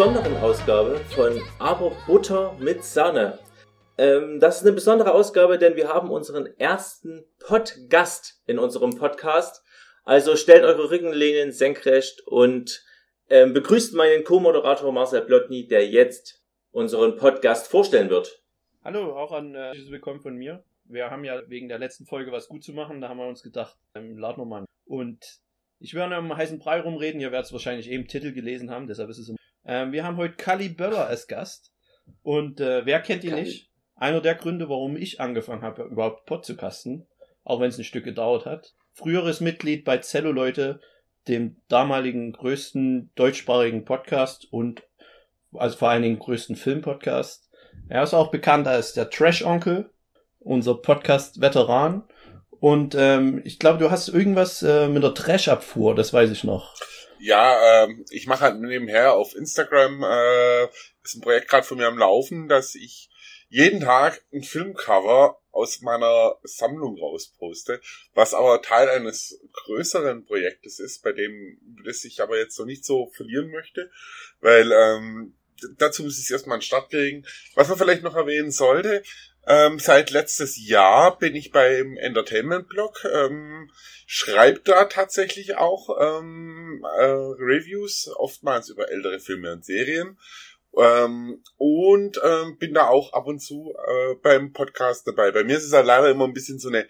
besonderen Ausgabe von Aber Butter mit Sahne. Ähm, das ist eine besondere Ausgabe, denn wir haben unseren ersten Podcast in unserem Podcast. Also stellt eure Rückenlehnen senkrecht und ähm, begrüßt meinen Co-Moderator Marcel Blotny, der jetzt unseren Podcast vorstellen wird. Hallo, auch an äh, Willkommen von mir. Wir haben ja wegen der letzten Folge was gut zu machen, da haben wir uns gedacht, ähm, laden wir mal. Und ich werde um heißen Brei rumreden, ihr werdet es wahrscheinlich eben Titel gelesen haben, deshalb ist es. Ähm, wir haben heute Kali Böller als Gast. Und äh, wer kennt ihn Kali. nicht? Einer der Gründe, warum ich angefangen habe, überhaupt Pod zu kasten, auch wenn es ein Stück gedauert hat. Früheres Mitglied bei Zelluleute, dem damaligen größten deutschsprachigen Podcast und also vor allen Dingen größten Filmpodcast. Er ist auch bekannt als der Trash-Onkel, unser Podcast-Veteran. Und ähm, ich glaube, du hast irgendwas äh, mit der Trash-Abfuhr, das weiß ich noch. Ja, ähm, ich mache halt nebenher auf Instagram, äh, ist ein Projekt gerade von mir am Laufen, dass ich jeden Tag ein Filmcover aus meiner Sammlung rausposte, was aber Teil eines größeren Projektes ist, bei dem das ich aber jetzt noch nicht so verlieren möchte, weil ähm, dazu muss ich erstmal einen Start kriegen. Was man vielleicht noch erwähnen sollte, ähm, seit letztes Jahr bin ich beim Entertainment-Blog, ähm, schreibe da tatsächlich auch ähm, äh, Reviews, oftmals über ältere Filme und Serien. Ähm, und ähm, bin da auch ab und zu äh, beim Podcast dabei. Bei mir ist es halt leider immer ein bisschen so eine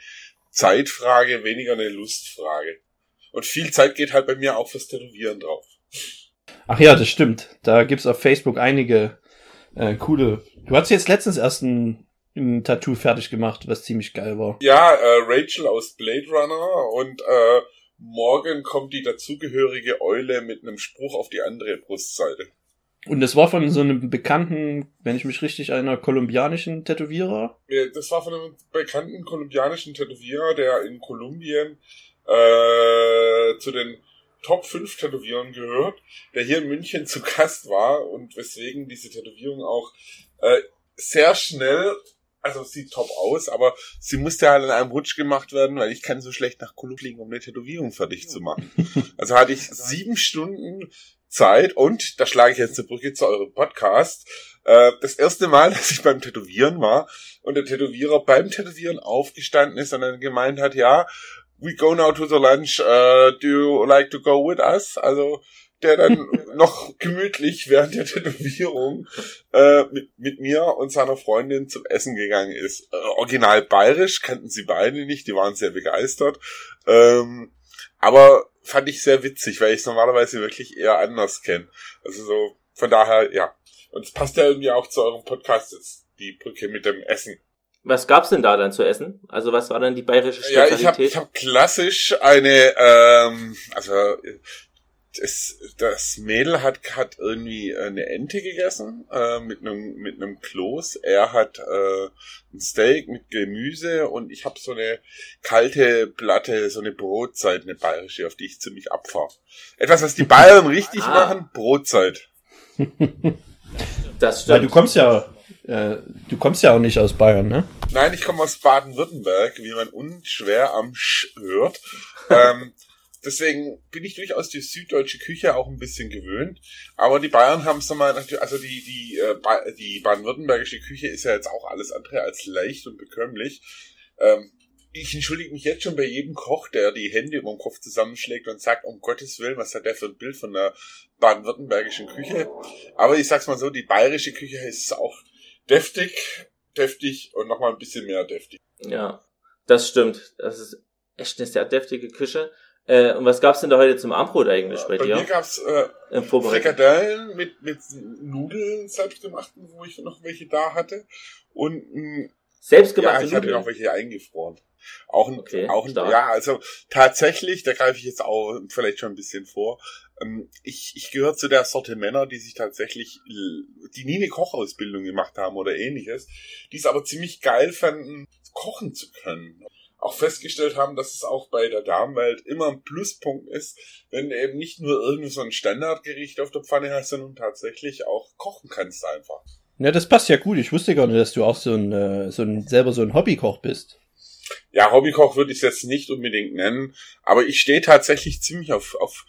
Zeitfrage, weniger eine Lustfrage. Und viel Zeit geht halt bei mir auch fürs Tätowieren drauf. Ach ja, das stimmt. Da gibt's auf Facebook einige äh, coole. Du hast jetzt letztens erst ein, ein Tattoo fertig gemacht, was ziemlich geil war. Ja, äh, Rachel aus Blade Runner und äh, morgen kommt die dazugehörige Eule mit einem Spruch auf die andere Brustseite. Und das war von so einem bekannten, wenn ich mich richtig erinnere, kolumbianischen Tätowierer? Das war von einem bekannten kolumbianischen Tätowierer, der in Kolumbien äh, zu den Top 5 Tätowierern gehört, der hier in München zu Gast war und weswegen diese Tätowierung auch äh, sehr schnell, also sieht top aus, aber sie musste halt in einem Rutsch gemacht werden, weil ich kann so schlecht nach Kolumbien fliegen, um eine Tätowierung fertig zu machen. Also hatte ich sieben Stunden Zeit und da schlage ich jetzt eine Brücke zu eurem Podcast. Äh, das erste Mal, dass ich beim Tätowieren war und der Tätowierer beim Tätowieren aufgestanden ist und dann gemeint hat, ja, we go now to the lunch, uh, do you like to go with us? Also der dann noch gemütlich während der Tätowierung äh, mit, mit mir und seiner Freundin zum Essen gegangen ist. Äh, original bayerisch, kannten sie beide nicht, die waren sehr begeistert. Ähm, aber fand ich sehr witzig, weil ich es normalerweise wirklich eher anders kenne. Also so, von daher, ja. Und es passt ja irgendwie auch zu eurem Podcast jetzt, die Brücke mit dem Essen. Was gab's denn da dann zu essen? Also was war dann die bayerische Spezialität? Ja, ich habe ich hab klassisch eine, ähm, also das, das Mädel hat, hat irgendwie eine Ente gegessen äh, mit einem mit einem Kloß. Er hat äh, ein Steak mit Gemüse und ich habe so eine kalte Platte, so eine Brotzeit, eine bayerische, auf die ich ziemlich abfahre. Etwas, was die Bayern richtig ah. machen, Brotzeit. Das stimmt. Weil du kommst ja, äh, du kommst ja auch nicht aus Bayern, ne? Nein, ich komme aus Baden-Württemberg, wie man unschwer am Sch hört. ähm, Deswegen bin ich durchaus die süddeutsche Küche auch ein bisschen gewöhnt. Aber die Bayern haben es nochmal, also die, die, äh, die baden-württembergische Küche ist ja jetzt auch alles andere als leicht und bekömmlich. Ähm, ich entschuldige mich jetzt schon bei jedem Koch, der die Hände über den Kopf zusammenschlägt und sagt, um Gottes Willen, was hat der für ein Bild von der baden-württembergischen Küche. Aber ich sag's mal so, die bayerische Küche ist auch deftig, deftig und nochmal ein bisschen mehr deftig. Ja, das stimmt. Das ist echt eine sehr deftige Küche. Äh, und was gab's denn da heute zum Abendbrot eigentlich bei, bei dir? Bei mir gab's äh, Frikadellen mit, mit Nudeln selbstgemachten, wo ich noch welche da hatte. Und mh, selbstgemachte Ja, ich hatte noch welche eingefroren. Auch ein, okay, auch ein, ja, also tatsächlich, da greife ich jetzt auch vielleicht schon ein bisschen vor. Ähm, ich, ich gehöre zu der Sorte Männer, die sich tatsächlich, die nie eine Kochausbildung gemacht haben oder ähnliches, die es aber ziemlich geil fanden, kochen zu können auch festgestellt haben, dass es auch bei der Damenwelt immer ein Pluspunkt ist, wenn du eben nicht nur irgendwie so ein Standardgericht auf der Pfanne hast, sondern tatsächlich auch kochen kannst einfach. Ja, das passt ja gut. Ich wusste gar nicht, dass du auch so ein, äh, so ein selber so ein Hobbykoch bist. Ja, Hobbykoch würde ich es jetzt nicht unbedingt nennen, aber ich stehe tatsächlich ziemlich auf, auf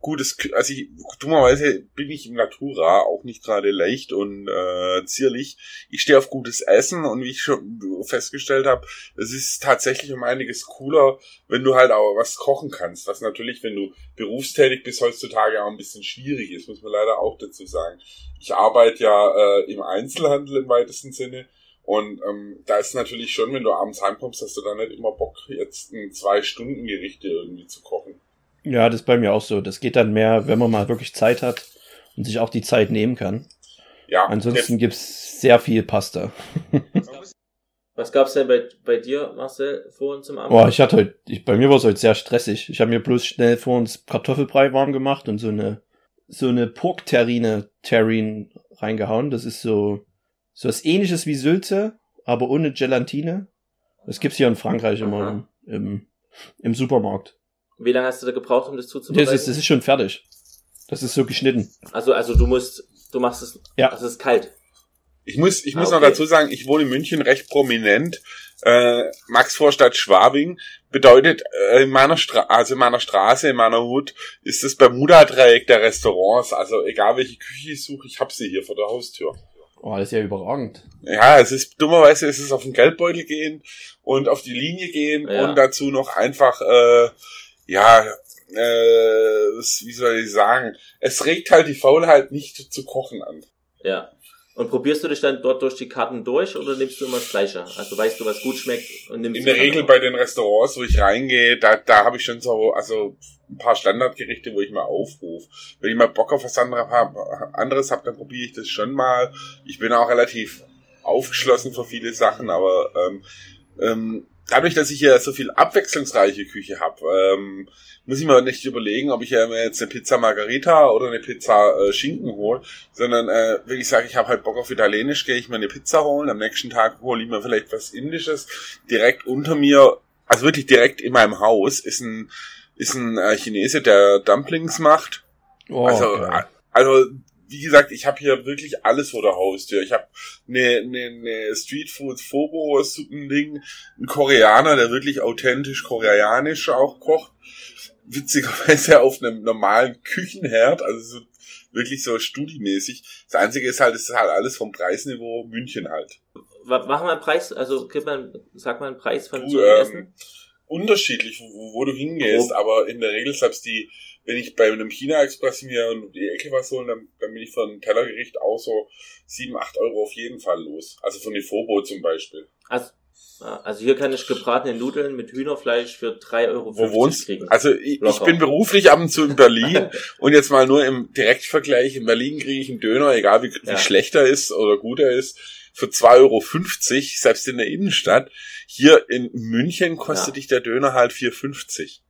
gutes, also ich, dummerweise bin ich im Natura auch nicht gerade leicht und äh, zierlich. Ich stehe auf gutes Essen und wie ich schon festgestellt habe, es ist tatsächlich um einiges cooler, wenn du halt auch was kochen kannst. Was natürlich, wenn du berufstätig bist, heutzutage auch ein bisschen schwierig ist, muss man leider auch dazu sagen. Ich arbeite ja äh, im Einzelhandel im weitesten Sinne. Und ähm, da ist natürlich schon, wenn du abends heimkommst, hast du dann nicht immer Bock, jetzt ein Zwei-Stunden-Gerichte irgendwie zu kochen. Ja, das ist bei mir auch so. Das geht dann mehr, wenn man mal wirklich Zeit hat und sich auch die Zeit nehmen kann. Ja. Ansonsten gibt's sehr viel Pasta. Was gab's denn bei, bei dir, Marcel, vorhin zum Abend? Boah, ich hatte heute, ich, bei mir war es heute sehr stressig. Ich habe mir bloß schnell vor uns Kartoffelbrei warm gemacht und so eine so eine Pork-Terrine Terrine reingehauen. Das ist so so was ähnliches wie Sülze, aber ohne Gelatine. Das gibt's hier in Frankreich immer im, im, im Supermarkt. Wie lange hast du da gebraucht, um das zuzubereiten? Das ist, das ist schon fertig. Das ist so geschnitten. Also, also du musst, du machst es, Ja. also es ist kalt. Ich muss, ich muss Ah, noch okay. dazu sagen, ich wohne in München recht prominent. Äh, Maxvorstadt Schwabing bedeutet äh, in meiner Stra also in meiner Straße, in meiner Hut, ist das Bermuda-Dreieck der Restaurants. Also egal welche Küche ich suche, ich hab sie hier vor der Haustür. Oh, das ist ja überragend. Ja, es ist dummerweise ist es auf den Geldbeutel gehen und auf die Linie gehen Ja. und dazu noch einfach äh, ja äh, wie soll ich sagen, es regt halt die Faulheit nicht zu kochen an. Ja. Und probierst du dich dann dort durch die Karten durch oder nimmst du immer das Gleiche? Also weißt du, was gut schmeckt und nimmst In der Regel bei den Restaurants, wo ich reingehe, da, da habe ich schon so, also ein paar Standardgerichte, wo ich mal aufrufe. Wenn ich mal Bock auf was anderes habe, dann probiere ich das schon mal. Ich bin auch relativ aufgeschlossen für viele Sachen, aber ähm, ähm, dadurch, dass ich hier so viel abwechslungsreiche Küche habe, ähm, muss ich mir nicht überlegen, ob ich ja mir jetzt eine Pizza Margarita oder eine Pizza äh, Schinken hole, sondern äh, wenn ich sage, ich habe halt Bock auf Italienisch, gehe ich mir eine Pizza holen, am nächsten Tag hole ich mir vielleicht was Indisches. Direkt unter mir, also wirklich direkt in meinem Haus, ist ein ist ein äh, Chinese, der Dumplings macht. Oh, also, geil. also wie gesagt, ich habe hier wirklich alles vor der Haustür. Ich habe eine, eine, eine Streetfood Fobo Suppending, ein Koreaner, der wirklich authentisch koreanisch auch kocht. Witzigerweise auf einem normalen Küchenherd, also so, wirklich so studiemäßig. Das Einzige ist halt, es ist halt alles vom Preisniveau München halt. Wa- Mach mal einen Preis, also gib mal, sag mal einen Preis von Du, so ähm, Essen. unterschiedlich, wo, wo du hingehst, aber in der Regel selbst die, wenn ich bei einem China-Express mir um die Ecke was holen, dann, dann bin ich für ein Tellergericht auch so 7, 8 Euro auf jeden Fall los. Also von Fobo zum Beispiel. Also, also hier kann ich gebratene Nudeln mit Hühnerfleisch für 3,50 Euro Wo wohnst kriegen. Also ich, ich bin beruflich ab und zu in Berlin und jetzt mal nur im Direktvergleich. In Berlin kriege ich einen Döner, egal wie, Ja. wie schlecht er ist oder gut er ist, für 2,50 Euro, selbst in der Innenstadt. Hier in München kostet Ja. dich der Döner halt 4,50.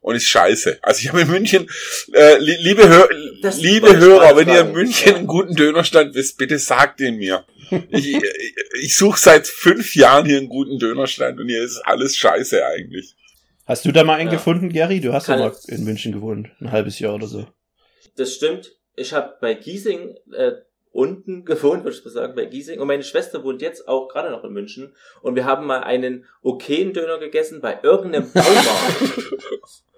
Und ist scheiße. Also ich habe in München, äh, li liebe, Hör Das liebe Hörer, wenn ihr in. München einen guten Dönerstand wisst, bitte sagt ihn mir. ich ich, ich suche seit fünf Jahren hier einen guten Dönerstand und hier ist alles scheiße eigentlich. Hast du da mal einen Ja. gefunden, Gary? Du hast ja mal in München gewohnt. Ein halbes Jahr oder so. Das stimmt. Ich habe bei Giesing äh, unten gewohnt, würde ich mal sagen, bei Giesing. Und meine Schwester wohnt jetzt auch gerade noch in München. Und wir haben mal einen okayen Döner gegessen bei irgendeinem Baumarkt.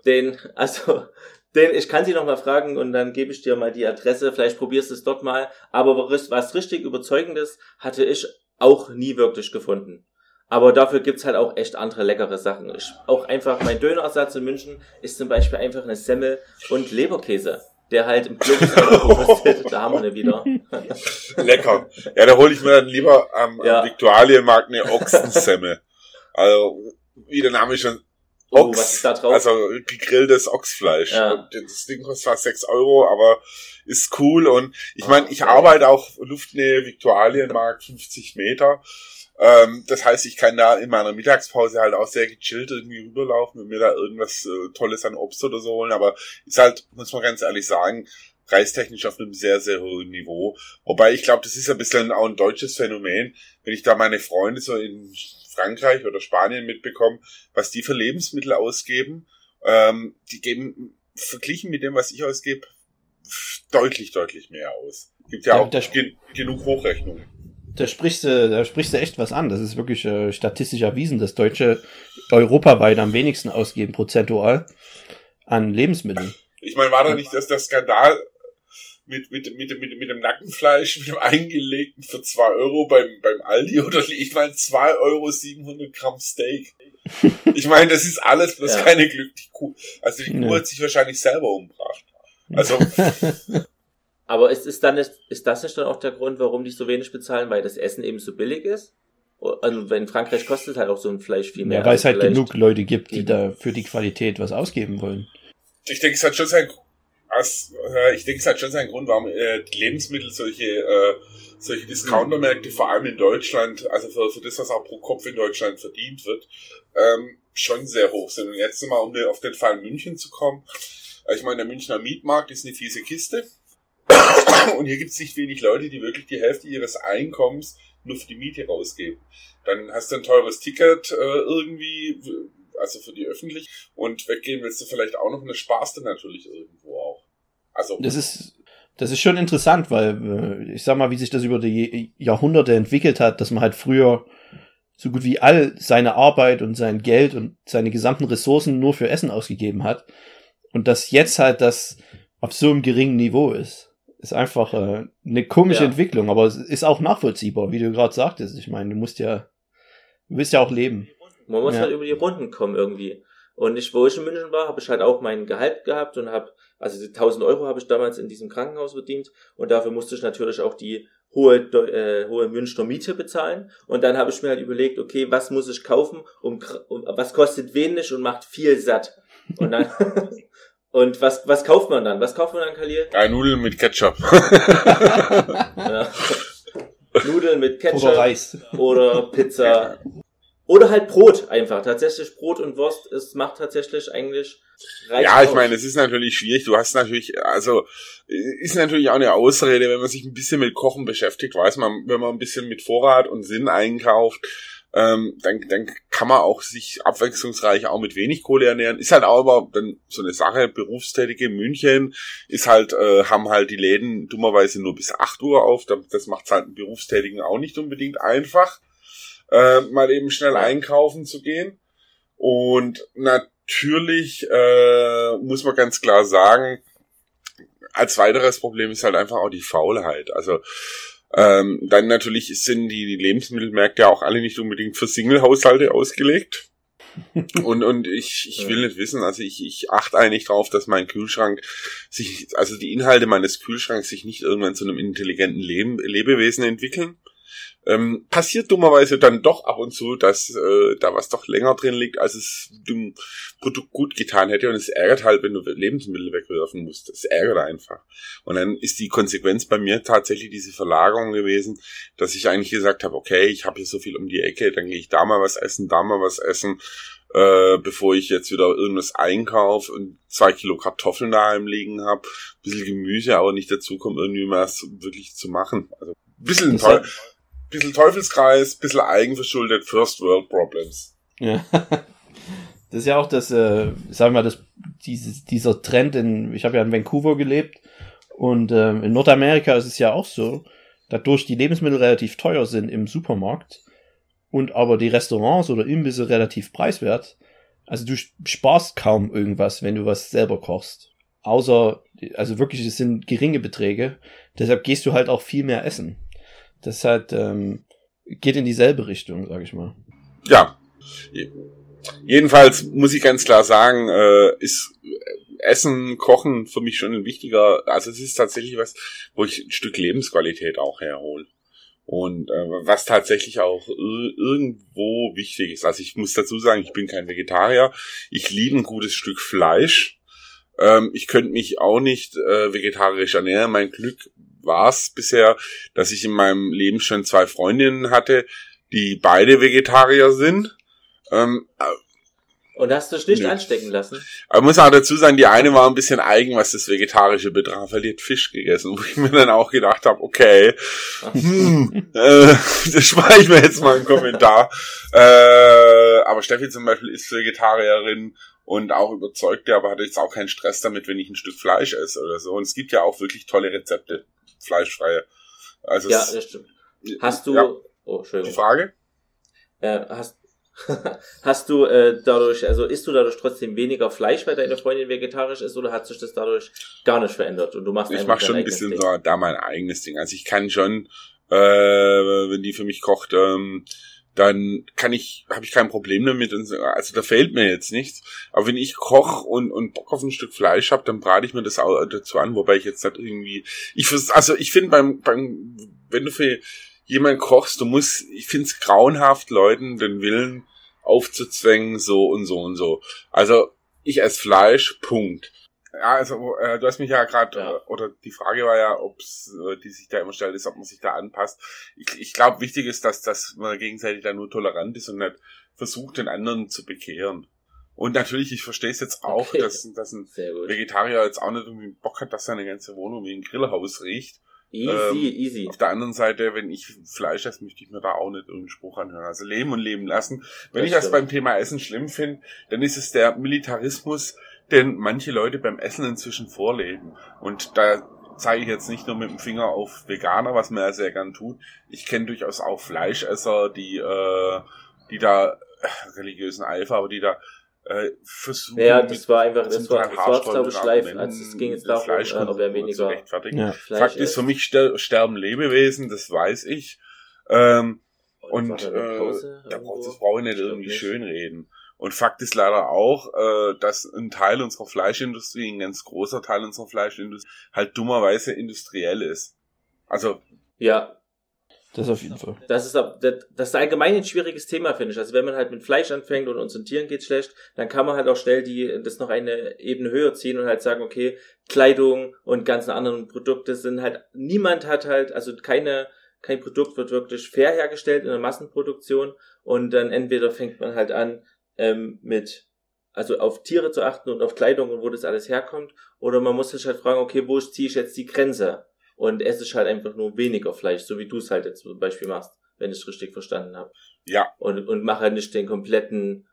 Den, also, den, ich kann sie noch mal fragen und dann gebe ich dir mal die Adresse. Vielleicht probierst du es dort mal. Aber was, richtig Überzeugendes hatte ich auch nie wirklich gefunden. Aber dafür gibt's halt auch echt andere leckere Sachen. Ich, auch einfach mein Dönerersatz in München ist zum Beispiel einfach eine Semmel und Leberkäse, der halt im Globus kostet. Da haben wir ihn wieder. Lecker. Ja, da hole ich mir dann lieber am, Ja. am Viktualienmarkt eine Ochsensemmel. Also, wie der Name schon Oh, Ochs, was ist da drauf? also gegrilltes Ochsfleisch. Ja. Und das Ding kostet fast 6 Euro, aber ist cool. Und ich meine, ich arbeite auch Luftnähe Viktualienmarkt 50 Meter. Ähm, das heißt, ich kann da in meiner Mittagspause halt auch sehr gechillt irgendwie rüberlaufen und mir da irgendwas äh, Tolles an Obst oder so holen. Aber ist halt, muss man ganz ehrlich sagen, preistechnisch auf einem sehr, sehr hohen Niveau. Wobei ich glaube, das ist ein bisschen auch ein deutsches Phänomen, wenn ich da meine Freunde so in Frankreich oder Spanien mitbekomme, was die für Lebensmittel ausgeben. Ähm, die geben verglichen mit dem, was ich ausgebe, deutlich, deutlich mehr aus. Gibt ja Ja, auch gen genug Hochrechnungen. Da sprichst du, da sprichst du echt was an. Das ist wirklich äh, statistisch erwiesen, dass Deutsche europaweit am wenigsten ausgeben, prozentual, an Lebensmitteln. Ich meine, war da nicht das der Skandal mit, mit, mit, mit, mit dem Nackenfleisch, mit dem eingelegten für zwei Euro beim, beim Aldi oder ich meine zwei Euro 700 Gramm Steak. Ich meine, das ist alles bloß ja. keine glückliche Kuh. Also die Kuh ja. hat sich wahrscheinlich selber umgebracht. Also. Aber ist, ist, dann nicht, ist das nicht dann auch der Grund, warum die so wenig bezahlen, weil das Essen eben so billig ist? Also in Frankreich kostet halt auch so ein Fleisch viel mehr. Ja, weil es halt genug Leute gibt, die da für die Qualität was ausgeben wollen. Ich denke, es hat schon sein, äh, ich denke, es hat schon seinen Grund, warum äh, Lebensmittel solche, äh, solche Discountermärkte, vor allem in Deutschland, also für, für das, was auch pro Kopf in Deutschland verdient wird, ähm, schon sehr hoch sind. Und jetzt mal, um auf den Fall München zu kommen. Äh, ich meine, der Münchner Mietmarkt ist eine fiese Kiste. Und hier gibt es nicht wenig Leute, die wirklich die Hälfte ihres Einkommens nur für die Miete rausgeben. Dann hast du ein teures Ticket äh, irgendwie, also für die öffentlich. Und weggehen willst du vielleicht auch noch eine Sparste natürlich irgendwo auch. Also. Das ist, das ist schon interessant, weil äh, ich sag mal, wie sich das über die Jahrhunderte entwickelt hat, dass man halt früher so gut wie all seine Arbeit und sein Geld und seine gesamten Ressourcen nur für Essen ausgegeben hat. Und dass jetzt halt das auf so einem geringen Niveau ist. Ist einfach äh, eine komische ja. Entwicklung, aber es ist auch nachvollziehbar, wie du gerade sagtest. Ich meine, du musst ja, du willst ja auch leben. Man muss ja. halt über die Runden kommen irgendwie. Und ich, wo ich in München war, habe ich halt auch mein Gehalt gehabt und habe, also 1000 Euro habe ich damals in diesem Krankenhaus verdient und dafür musste ich natürlich auch die hohe, äh, hohe Münchner Miete bezahlen. Und dann habe ich mir halt überlegt, okay, was muss ich kaufen, um, um was kostet wenig und macht viel satt. Und dann Und was, was kauft man dann? Was kauft man dann, Khalil? Ja, Nudeln mit Ketchup. ja. Nudeln mit Ketchup. Oder Reis. Oder Pizza. Oder halt Brot einfach. Tatsächlich Brot und Wurst. Es macht tatsächlich eigentlich Ja, ich meine, es ist natürlich schwierig. Du hast natürlich, also, ist natürlich auch eine Ausrede, wenn man sich ein bisschen mit Kochen beschäftigt, weiß man, wenn man ein bisschen mit Vorrat und Sinn einkauft, ähm, dann, dann kann man auch sich abwechslungsreich auch mit wenig Kohle ernähren. Ist halt auch aber dann so eine Sache, Berufstätige in München ist halt, äh, haben halt die Läden dummerweise nur bis 8 Uhr auf. Das macht halt einen Berufstätigen auch nicht unbedingt einfach, äh, mal eben schnell einkaufen zu gehen. Und natürlich äh, muss man ganz klar sagen, als weiteres Problem ist halt einfach auch die Faulheit. Also ähm, dann natürlich sind die Lebensmittelmärkte auch alle nicht unbedingt für Single-Haushalte ausgelegt. und, und ich, ich will nicht wissen, also ich, ich achte eigentlich drauf, dass mein Kühlschrank sich, also die Inhalte meines Kühlschranks sich nicht irgendwann zu einem intelligenten Leben, Lebewesen entwickeln. Ähm, passiert dummerweise dann doch ab und zu, dass äh, da was doch länger drin liegt, als es dem Produkt gut getan hätte. Und es ärgert halt, wenn du Lebensmittel wegwerfen musst. Es ärgert einfach. Und dann ist die Konsequenz bei mir tatsächlich diese Verlagerung gewesen, dass ich eigentlich gesagt habe, okay, ich habe hier so viel um die Ecke, dann gehe ich da mal was essen, da mal was essen, äh, bevor ich jetzt wieder irgendwas einkaufe und zwei Kilo Kartoffeln daheim liegen habe, bisschen Gemüse, aber nicht dazu kommt, irgendwie was wirklich zu machen. Also ein bisschen toll bisschen Teufelskreis, bisschen eigenverschuldet, First World Problems. Ja. Das ist ja auch das, äh, sagen wir mal, das, dieses, dieser Trend in, ich habe ja in Vancouver gelebt und äh, in Nordamerika ist es ja auch so, dadurch die Lebensmittel relativ teuer sind im Supermarkt und aber die Restaurants oder Imbisse relativ preiswert, also du sparst kaum irgendwas, wenn du was selber kochst. Außer, also wirklich, es sind geringe Beträge. Deshalb gehst du halt auch viel mehr essen. Das halt ähm, geht in dieselbe Richtung, sag ich mal. Ja. Jedenfalls muss ich ganz klar sagen, äh, ist Essen, Kochen für mich schon ein wichtiger, also es ist tatsächlich was, wo ich ein Stück Lebensqualität auch herhole. Und äh, was tatsächlich auch irgendwo wichtig ist. Also ich muss dazu sagen, ich bin kein Vegetarier. Ich liebe ein gutes Stück Fleisch. Ähm, ich könnte mich auch nicht äh, vegetarisch ernähren. Mein Glück war es bisher, dass ich in meinem Leben schon zwei Freundinnen hatte, die beide Vegetarier sind. Ähm, und hast du dich nicht nee. anstecken lassen? Aber muss auch dazu sagen, die eine war ein bisschen eigen, was das Vegetarische betraf, weil die hat Fisch gegessen, wo ich mir dann auch gedacht habe, okay, hm, äh, das spare ich mir jetzt mal einen Kommentar. äh, aber Steffi zum Beispiel ist Vegetarierin und auch überzeugte, aber hatte jetzt auch keinen Stress damit, wenn ich ein Stück Fleisch esse oder so. Und es gibt ja auch wirklich tolle Rezepte fleischfreie. Also ja, das stimmt. Hast du, ja. oh, Die Frage? Äh, hast, Hast du äh, dadurch, also isst du dadurch trotzdem weniger Fleisch, weil deine Freundin vegetarisch ist, oder hat sich das dadurch gar nicht verändert und du machst Ich mache schon ein bisschen Ding? so da mein eigenes Ding. Also ich kann schon, äh, wenn die für mich kocht, ähm, dann kann ich, habe ich kein Problem damit. Und, also da fehlt mir jetzt nichts. Aber wenn ich koch und, und Bock auf ein Stück Fleisch habe, dann brate ich mir das auch dazu an, wobei ich jetzt nicht irgendwie. Ich also ich finde beim, beim, wenn du für jemand kochst, du musst, ich finde es grauenhaft, Leuten den Willen aufzuzwängen, so und so und so. Also ich esse Fleisch, Punkt. Ja, also äh, du hast mich ja gerade, ja. Äh, oder die Frage war ja, ob äh, die sich da immer stellt, ist, ob man sich da anpasst. Ich, ich glaube, wichtig ist, dass, dass man gegenseitig da nur tolerant ist und nicht versucht, den anderen zu bekehren. Und natürlich, ich verstehe es jetzt auch, okay. dass, dass ein Vegetarier jetzt auch nicht irgendwie Bock hat, dass seine ganze Wohnung wie ein Grillhaus riecht. Easy, ähm, easy. Auf der anderen Seite, wenn ich Fleisch esse, möchte ich mir da auch nicht irgendeinen Spruch anhören. Also leben und leben lassen. Wenn das ich das beim Thema Essen schlimm finde, dann ist es der Militarismus, den manche Leute beim Essen inzwischen vorleben. Und da zeige ich jetzt nicht nur mit dem Finger auf Veganer, was man ja sehr gern tut. Ich kenne durchaus auch Fleischesser, die, äh, die da äh, religiösen Eifer, aber die da äh, versuchen. Ja, das war einfach, das war, das war glaube ich, live. Also es ging jetzt darum, Fleisch äh, ob er weniger. Ja. Fakt ist, für mich sterben Lebewesen, das weiß ich. Ähm, und, und äh, da braucht das brauche ich nicht irgendwie nicht. schönreden. Und Fakt ist leider auch, äh, dass ein Teil unserer Fleischindustrie, ein ganz großer Teil unserer Fleischindustrie, halt dummerweise industriell ist. Also. Ja, das auf jeden Fall. Das ist, das ist allgemein ein schwieriges Thema, finde ich. Also wenn man halt mit Fleisch anfängt und unseren Tieren geht's schlecht, dann kann man halt auch schnell die, das noch eine Ebene höher ziehen und halt sagen, okay, Kleidung und ganzen anderen Produkte sind halt, niemand hat halt, also keine, kein Produkt wird wirklich fair hergestellt in der Massenproduktion und dann entweder fängt man halt an, ähm, mit, also auf Tiere zu achten und auf Kleidung und wo das alles herkommt, oder man muss sich halt fragen, okay, wo ziehe ich jetzt die Grenze? und esse ich halt einfach nur weniger Fleisch, so wie du es halt jetzt zum Beispiel machst, wenn ich es richtig verstanden habe. Ja. Und, und mache halt nicht den kompletten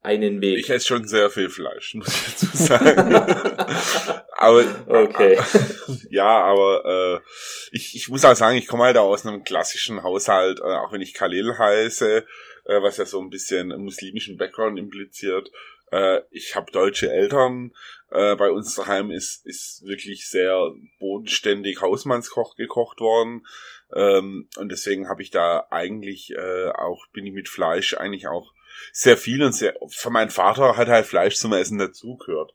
einen Weg. Ich esse schon sehr viel Fleisch, muss ich dazu sagen. aber okay. ja, aber äh, ich, ich muss auch sagen, ich komme halt aus einem klassischen Haushalt, äh, auch wenn ich Khalil heiße, äh, was ja so ein bisschen muslimischen Background impliziert. Äh, ich habe deutsche Eltern, äh, bei uns daheim ist, ist wirklich sehr bodenständig Hausmannskoch gekocht worden. Ähm, und deswegen habe ich da eigentlich äh, auch, bin ich mit Fleisch eigentlich auch sehr viel und sehr, für meinen Vater hat halt Fleisch zum Essen dazugehört.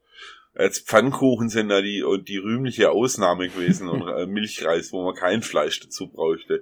Jetzt Pfannkuchen sind da die, und die rühmliche Ausnahme gewesen und äh, Milchreis, wo man kein Fleisch dazu brauchte.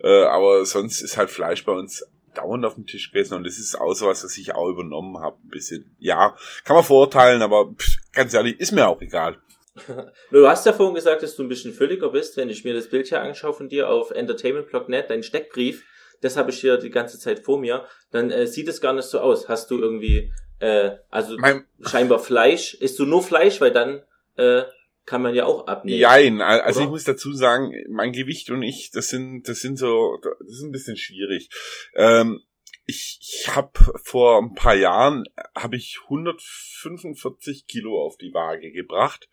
Äh, aber sonst ist halt Fleisch bei uns dauernd auf dem Tisch gewesen und das ist auch so was, ich auch übernommen habe. Ein bisschen, ja, kann man verurteilen, aber pff, ganz ehrlich, ist mir auch egal. Du hast ja vorhin gesagt, dass du ein bisschen fülliger bist, wenn ich mir das Bild hier anschaue von dir auf entertainmentblog.net, dein Steckbrief, das habe ich hier die ganze Zeit vor mir, dann äh, sieht es gar nicht so aus. Hast du irgendwie, äh, also mein scheinbar Fleisch, isst du nur Fleisch, weil dann äh, kann man ja auch abnehmen. Nein, also oder? ich muss dazu sagen, mein Gewicht und ich, das sind, das sind so, das ist ein bisschen schwierig. Ähm, ich, ich habe vor ein paar Jahren habe ich 145 Kilo auf die Waage gebracht,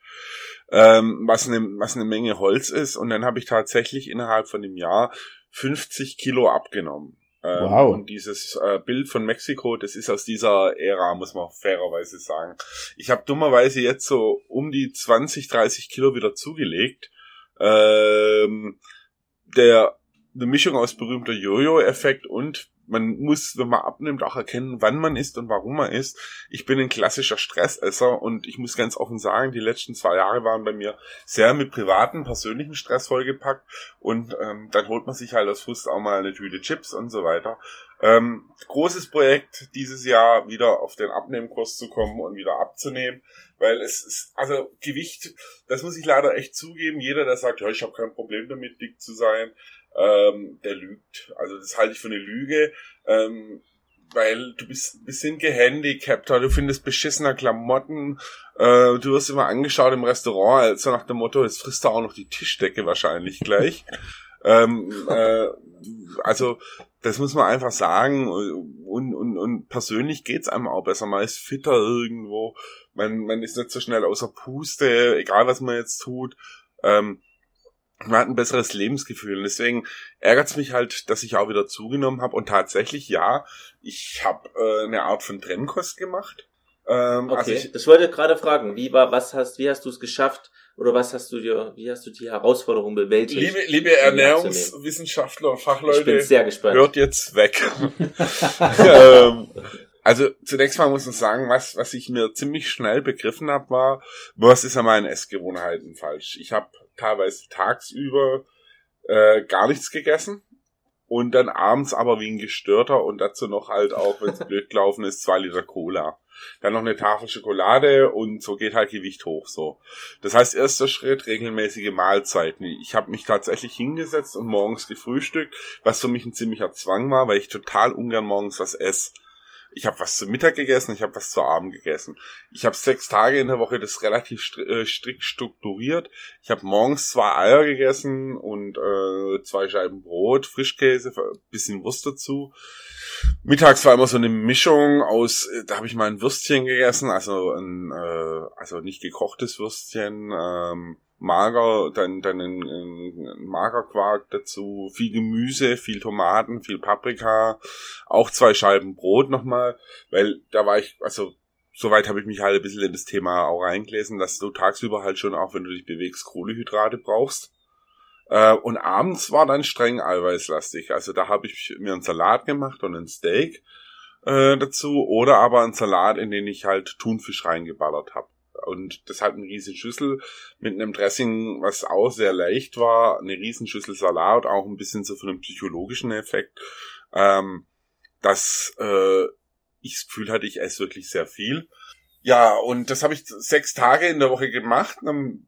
ähm, was eine was eine Menge Holz ist, und dann habe ich tatsächlich innerhalb von dem Jahr 50 Kilo abgenommen. Ähm, wow. Und dieses äh, Bild von Mexiko, das ist aus dieser Ära, muss man fairerweise sagen. Ich habe dummerweise jetzt so um die 20, 30 Kilo wieder zugelegt. Ähm, der eine Mischung aus berühmter Jojo-Effekt und man muss, wenn man abnimmt, auch erkennen, wann man isst und warum man isst. Ich bin ein klassischer Stressesser und ich muss ganz offen sagen, die letzten zwei Jahre waren bei mir sehr mit privaten, persönlichen Stress vollgepackt und ähm, dann holt man sich halt aus Frust auch mal eine Tüte Chips und so weiter. Ähm, großes Projekt dieses Jahr wieder auf den Abnehmkurs zu kommen und wieder abzunehmen, weil es ist, also Gewicht, das muss ich leider echt zugeben, jeder, der sagt, ja, ich habe kein Problem damit, dick zu sein, ähm, der lügt. Also das halte ich für eine Lüge, ähm, weil du bist ein bisschen gehandicapt, du findest beschissener Klamotten, äh, du wirst immer angeschaut im Restaurant, also nach dem Motto, jetzt frisst du auch noch die Tischdecke wahrscheinlich gleich. ähm, äh, also das muss man einfach sagen und, und, und persönlich geht's einem auch besser, man ist fitter irgendwo, man, man ist nicht so schnell außer Puste, egal was man jetzt tut. Ähm, man hat ein besseres Lebensgefühl. Und deswegen ärgert es mich halt, dass ich auch wieder zugenommen habe. Und tatsächlich, ja, ich habe äh, eine Art von Trennkost gemacht. Ähm, okay, also ich, das wollte ich gerade fragen. Wie war, was hast, wie hast du es geschafft? Oder was hast du dir, wie hast du die Herausforderung bewältigt? Liebe, liebe Ernährungswissenschaftler und Fachleute, ich bin sehr gespannt. hört jetzt weg. ähm, also zunächst mal muss man sagen, was, was ich mir ziemlich schnell begriffen habe, war, was ist an meinen Essgewohnheiten falsch. Ich habe teilweise tagsüber äh, gar nichts gegessen und dann abends aber wie ein Gestörter und dazu noch halt auch, wenn es blöd gelaufen ist, zwei Liter Cola. Dann noch eine Tafel Schokolade und so geht halt Gewicht hoch so. Das heißt, erster Schritt, regelmäßige Mahlzeiten. Ich habe mich tatsächlich hingesetzt und morgens gefrühstückt, was für mich ein ziemlicher Zwang war, weil ich total ungern morgens was esse ich habe was zu Mittag gegessen, ich habe was zu Abend gegessen. Ich habe sechs Tage in der Woche das relativ äh, strikt strukturiert. Ich habe morgens zwei Eier gegessen und äh, zwei Scheiben Brot, Frischkäse, bisschen Wurst dazu. Mittags war immer so eine Mischung aus, äh, da habe ich mal ein Würstchen gegessen, also ein, äh, also nicht gekochtes Würstchen, ähm, mager, dann, dann ein, ein Magerquark dazu, viel Gemüse, viel Tomaten, viel Paprika, auch zwei Scheiben Brot nochmal, weil da war ich, also soweit habe ich mich halt ein bisschen in das Thema auch reingelesen, dass du tagsüber halt schon auch, wenn du dich bewegst, Kohlehydrate brauchst. Äh, und abends war dann streng eiweißlastig. Also da habe ich mir einen Salat gemacht und ein Steak äh, dazu oder aber einen Salat, in den ich halt Thunfisch reingeballert habe und das hat eine riesen Schüssel mit einem Dressing, was auch sehr leicht war, eine riesen Schüssel Salat, auch ein bisschen so von einem psychologischen Effekt, ähm, dass äh, ich das Gefühl hatte, ich esse wirklich sehr viel. Ja, und das habe ich sechs Tage in der Woche gemacht. am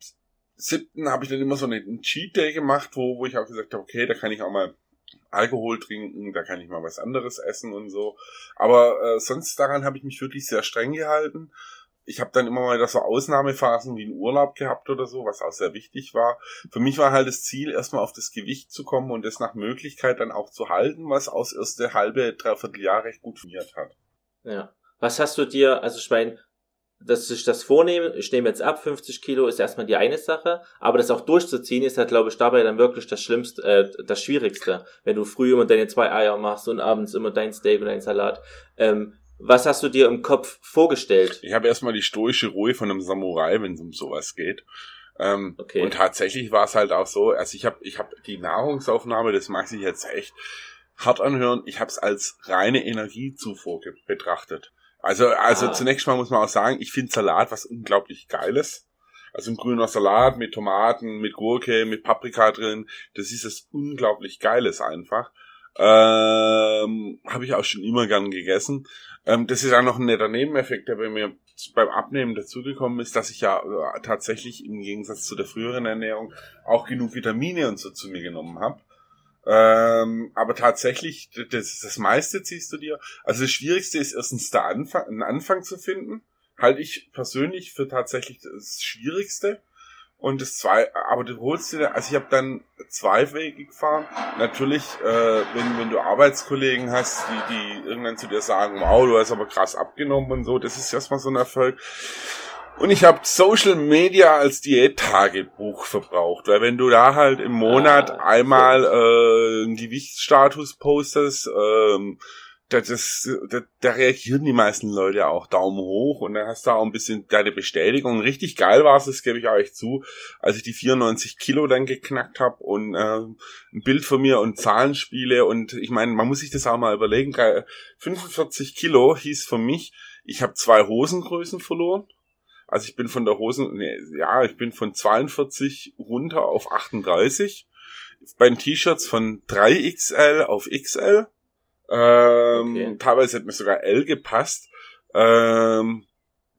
siebten habe ich dann immer so einen Cheat Day gemacht, wo, wo ich auch gesagt habe, okay, da kann ich auch mal Alkohol trinken, da kann ich mal was anderes essen und so. Aber äh, sonst daran habe ich mich wirklich sehr streng gehalten ich habe dann immer mal so Ausnahmephasen wie einen Urlaub gehabt oder so, was auch sehr wichtig war. Für mich war halt das Ziel, erstmal auf das Gewicht zu kommen und es nach Möglichkeit dann auch zu halten, was aus erste halbe, dreiviertel Jahr recht gut funktioniert hat. Ja. Was hast du dir, also ich meine, dass ich das vornehme, ich nehme jetzt ab, 50 Kilo ist erstmal die eine Sache, aber das auch durchzuziehen ist halt, glaube ich, dabei dann wirklich das Schlimmste, äh, das Schwierigste. Wenn du früh immer deine zwei Eier machst und abends immer dein Steak und dein Salat. Ähm, was hast du dir im Kopf vorgestellt? Ich habe erstmal die stoische Ruhe von einem Samurai, wenn es um sowas geht. Ähm, okay. Und tatsächlich war es halt auch so, also ich habe ich hab die Nahrungsaufnahme, das mag sich jetzt echt hart anhören, ich habe es als reine Energiezufuhr betrachtet. Also, also ah. zunächst mal muss man auch sagen, ich finde Salat was unglaublich Geiles. Also ein grüner Salat mit Tomaten, mit Gurke, mit Paprika drin, das ist es unglaublich Geiles einfach. Ähm, Habe ich auch schon immer gern gegessen. Ähm, das ist auch noch ein netter Nebeneffekt, der bei mir beim Abnehmen dazugekommen ist, dass ich ja äh, tatsächlich im Gegensatz zu der früheren Ernährung auch genug Vitamine und so zu mir genommen habe. Ähm, aber tatsächlich, das, das meiste ziehst du dir. Also das Schwierigste ist erstens der Anfang, einen Anfang zu finden. Halte ich persönlich für tatsächlich das Schwierigste. Und das zwei, aber du holst dir, also ich habe dann zwei Wege gefahren. Natürlich, äh, wenn, wenn du Arbeitskollegen hast, die, die irgendwann zu dir sagen, wow, du hast aber krass abgenommen und so, das ist erstmal so ein Erfolg. Und ich habe Social Media als Diät-Tagebuch verbraucht, weil wenn du da halt im Monat ah, einmal äh, einen Gewichtsstatus postest, ähm, das, das, da, da reagieren die meisten Leute auch Daumen hoch und dann hast du auch ein bisschen deine Bestätigung. Richtig geil war es, das gebe ich euch zu, als ich die 94 Kilo dann geknackt habe und äh, ein Bild von mir und Zahlen spiele und ich meine, man muss sich das auch mal überlegen. 45 Kilo hieß für mich, ich habe zwei Hosengrößen verloren. Also ich bin von der Hosen, nee, ja, ich bin von 42 runter auf 38. Bei den T-Shirts von 3XL auf XL ähm, okay. Teilweise hat mir sogar L gepasst. Ähm,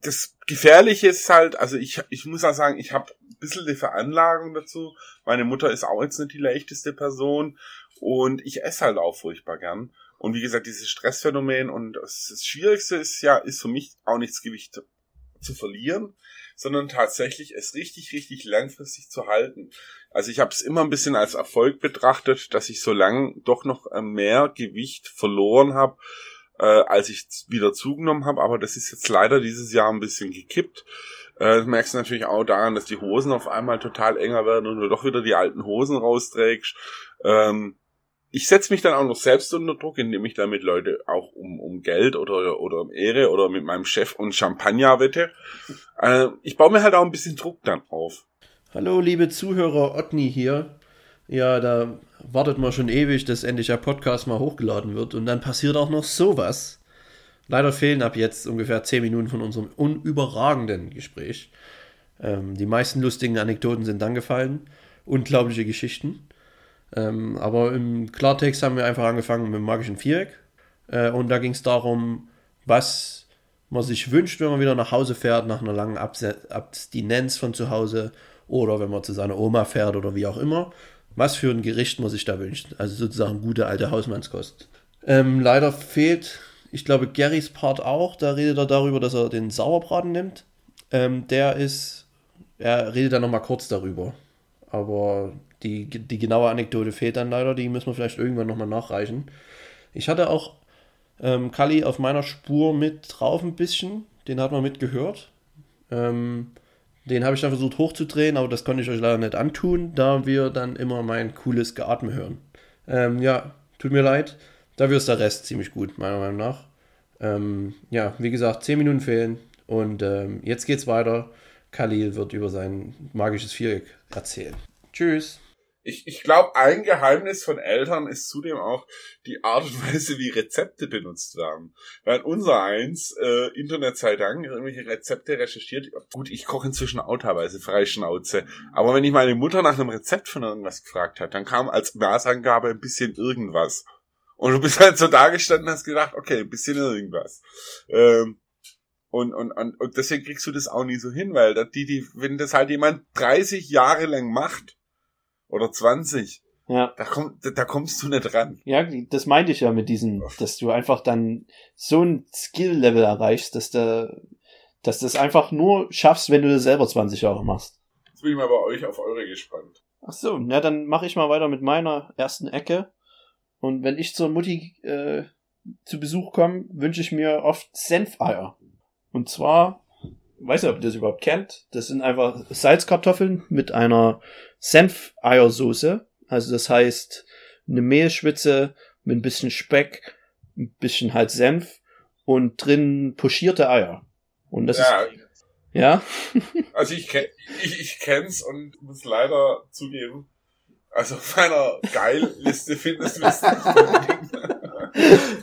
das Gefährliche ist halt, also ich, ich muss auch sagen, ich habe ein bisschen die Veranlagung dazu. Meine Mutter ist auch jetzt nicht die leichteste Person und ich esse halt auch furchtbar gern. Und wie gesagt, dieses Stressphänomen und das, das Schwierigste ist ja, ist für mich auch nichts Gewicht zu verlieren, sondern tatsächlich es richtig, richtig langfristig zu halten. Also ich habe es immer ein bisschen als Erfolg betrachtet, dass ich so lang doch noch äh, mehr Gewicht verloren habe, äh, als ich wieder zugenommen habe, aber das ist jetzt leider dieses Jahr ein bisschen gekippt. Äh, das merkst du natürlich auch daran, dass die Hosen auf einmal total enger werden und du doch wieder die alten Hosen rausträgst. Ähm, ich setze mich dann auch noch selbst unter Druck, indem ich damit Leute auch um, um Geld oder, oder um Ehre oder mit meinem Chef und Champagner wette. Äh, ich baue mir halt auch ein bisschen Druck dann auf. Hallo, liebe Zuhörer, Otni hier. Ja, da wartet man schon ewig, dass endlich der Podcast mal hochgeladen wird und dann passiert auch noch sowas. Leider fehlen ab jetzt ungefähr 10 Minuten von unserem unüberragenden Gespräch. Ähm, die meisten lustigen Anekdoten sind dann gefallen. Unglaubliche Geschichten. Ähm, aber im Klartext haben wir einfach angefangen mit dem magischen Viereck. Äh, und da ging es darum, was man sich wünscht, wenn man wieder nach Hause fährt, nach einer langen Abse Abstinenz von zu Hause oder wenn man zu seiner Oma fährt oder wie auch immer. Was für ein Gericht man sich da wünscht. Also sozusagen gute alte Hausmannskost. Ähm, leider fehlt, ich glaube, Garys Part auch. Da redet er darüber, dass er den Sauerbraten nimmt. Ähm, der ist, er redet dann nochmal kurz darüber. Aber die, die genaue Anekdote fehlt dann leider, die müssen wir vielleicht irgendwann nochmal nachreichen. Ich hatte auch ähm, Kali auf meiner Spur mit drauf ein bisschen, den hat man mitgehört. Ähm, den habe ich dann versucht hochzudrehen, aber das konnte ich euch leider nicht antun, da wir dann immer mein cooles Geatme hören. Ähm, ja, tut mir leid, dafür ist der Rest ziemlich gut, meiner Meinung nach. Ähm, ja, wie gesagt, 10 Minuten fehlen und ähm, jetzt geht's weiter. Khalil wird über sein magisches Viereck erzählen. Tschüss ich, ich glaube, ein Geheimnis von Eltern ist zudem auch die Art und Weise, wie Rezepte benutzt werden. Weil unser eins, äh, Internet sei Dank, irgendwelche Rezepte recherchiert. Gut, ich koche inzwischen auch teilweise Freischnauze. Aber wenn ich meine Mutter nach einem Rezept von irgendwas gefragt hat, dann kam als Maßangabe ein bisschen irgendwas. Und du bist halt so dagestanden und hast gedacht, okay, ein bisschen irgendwas. Ähm, und, und, und, und deswegen kriegst du das auch nie so hin, weil die, die, wenn das halt jemand 30 Jahre lang macht, oder 20. Ja. Da, komm, da, da kommst du nicht ran. Ja, das meinte ich ja mit diesem, dass du einfach dann so ein Skill-Level erreichst, dass du, dass du das einfach nur schaffst, wenn du das selber 20 Jahre machst. Jetzt bin ich mal bei euch auf eure gespannt. Ach so, na dann mache ich mal weiter mit meiner ersten Ecke. Und wenn ich zur Mutti äh, zu Besuch komme, wünsche ich mir oft Senfeier. Und zwar, weiß nicht, ob ihr das überhaupt kennt, das sind einfach Salzkartoffeln mit einer Senf-Eiersoße. Also das heißt, eine Mehlschwitze mit ein bisschen Speck, ein bisschen halt Senf und drin pochierte Eier. Und das ja. ist. Ja. also ich, kenn, ich, ich kenn's und muss leider zugeben, also auf meiner Geil-Liste findest du es nicht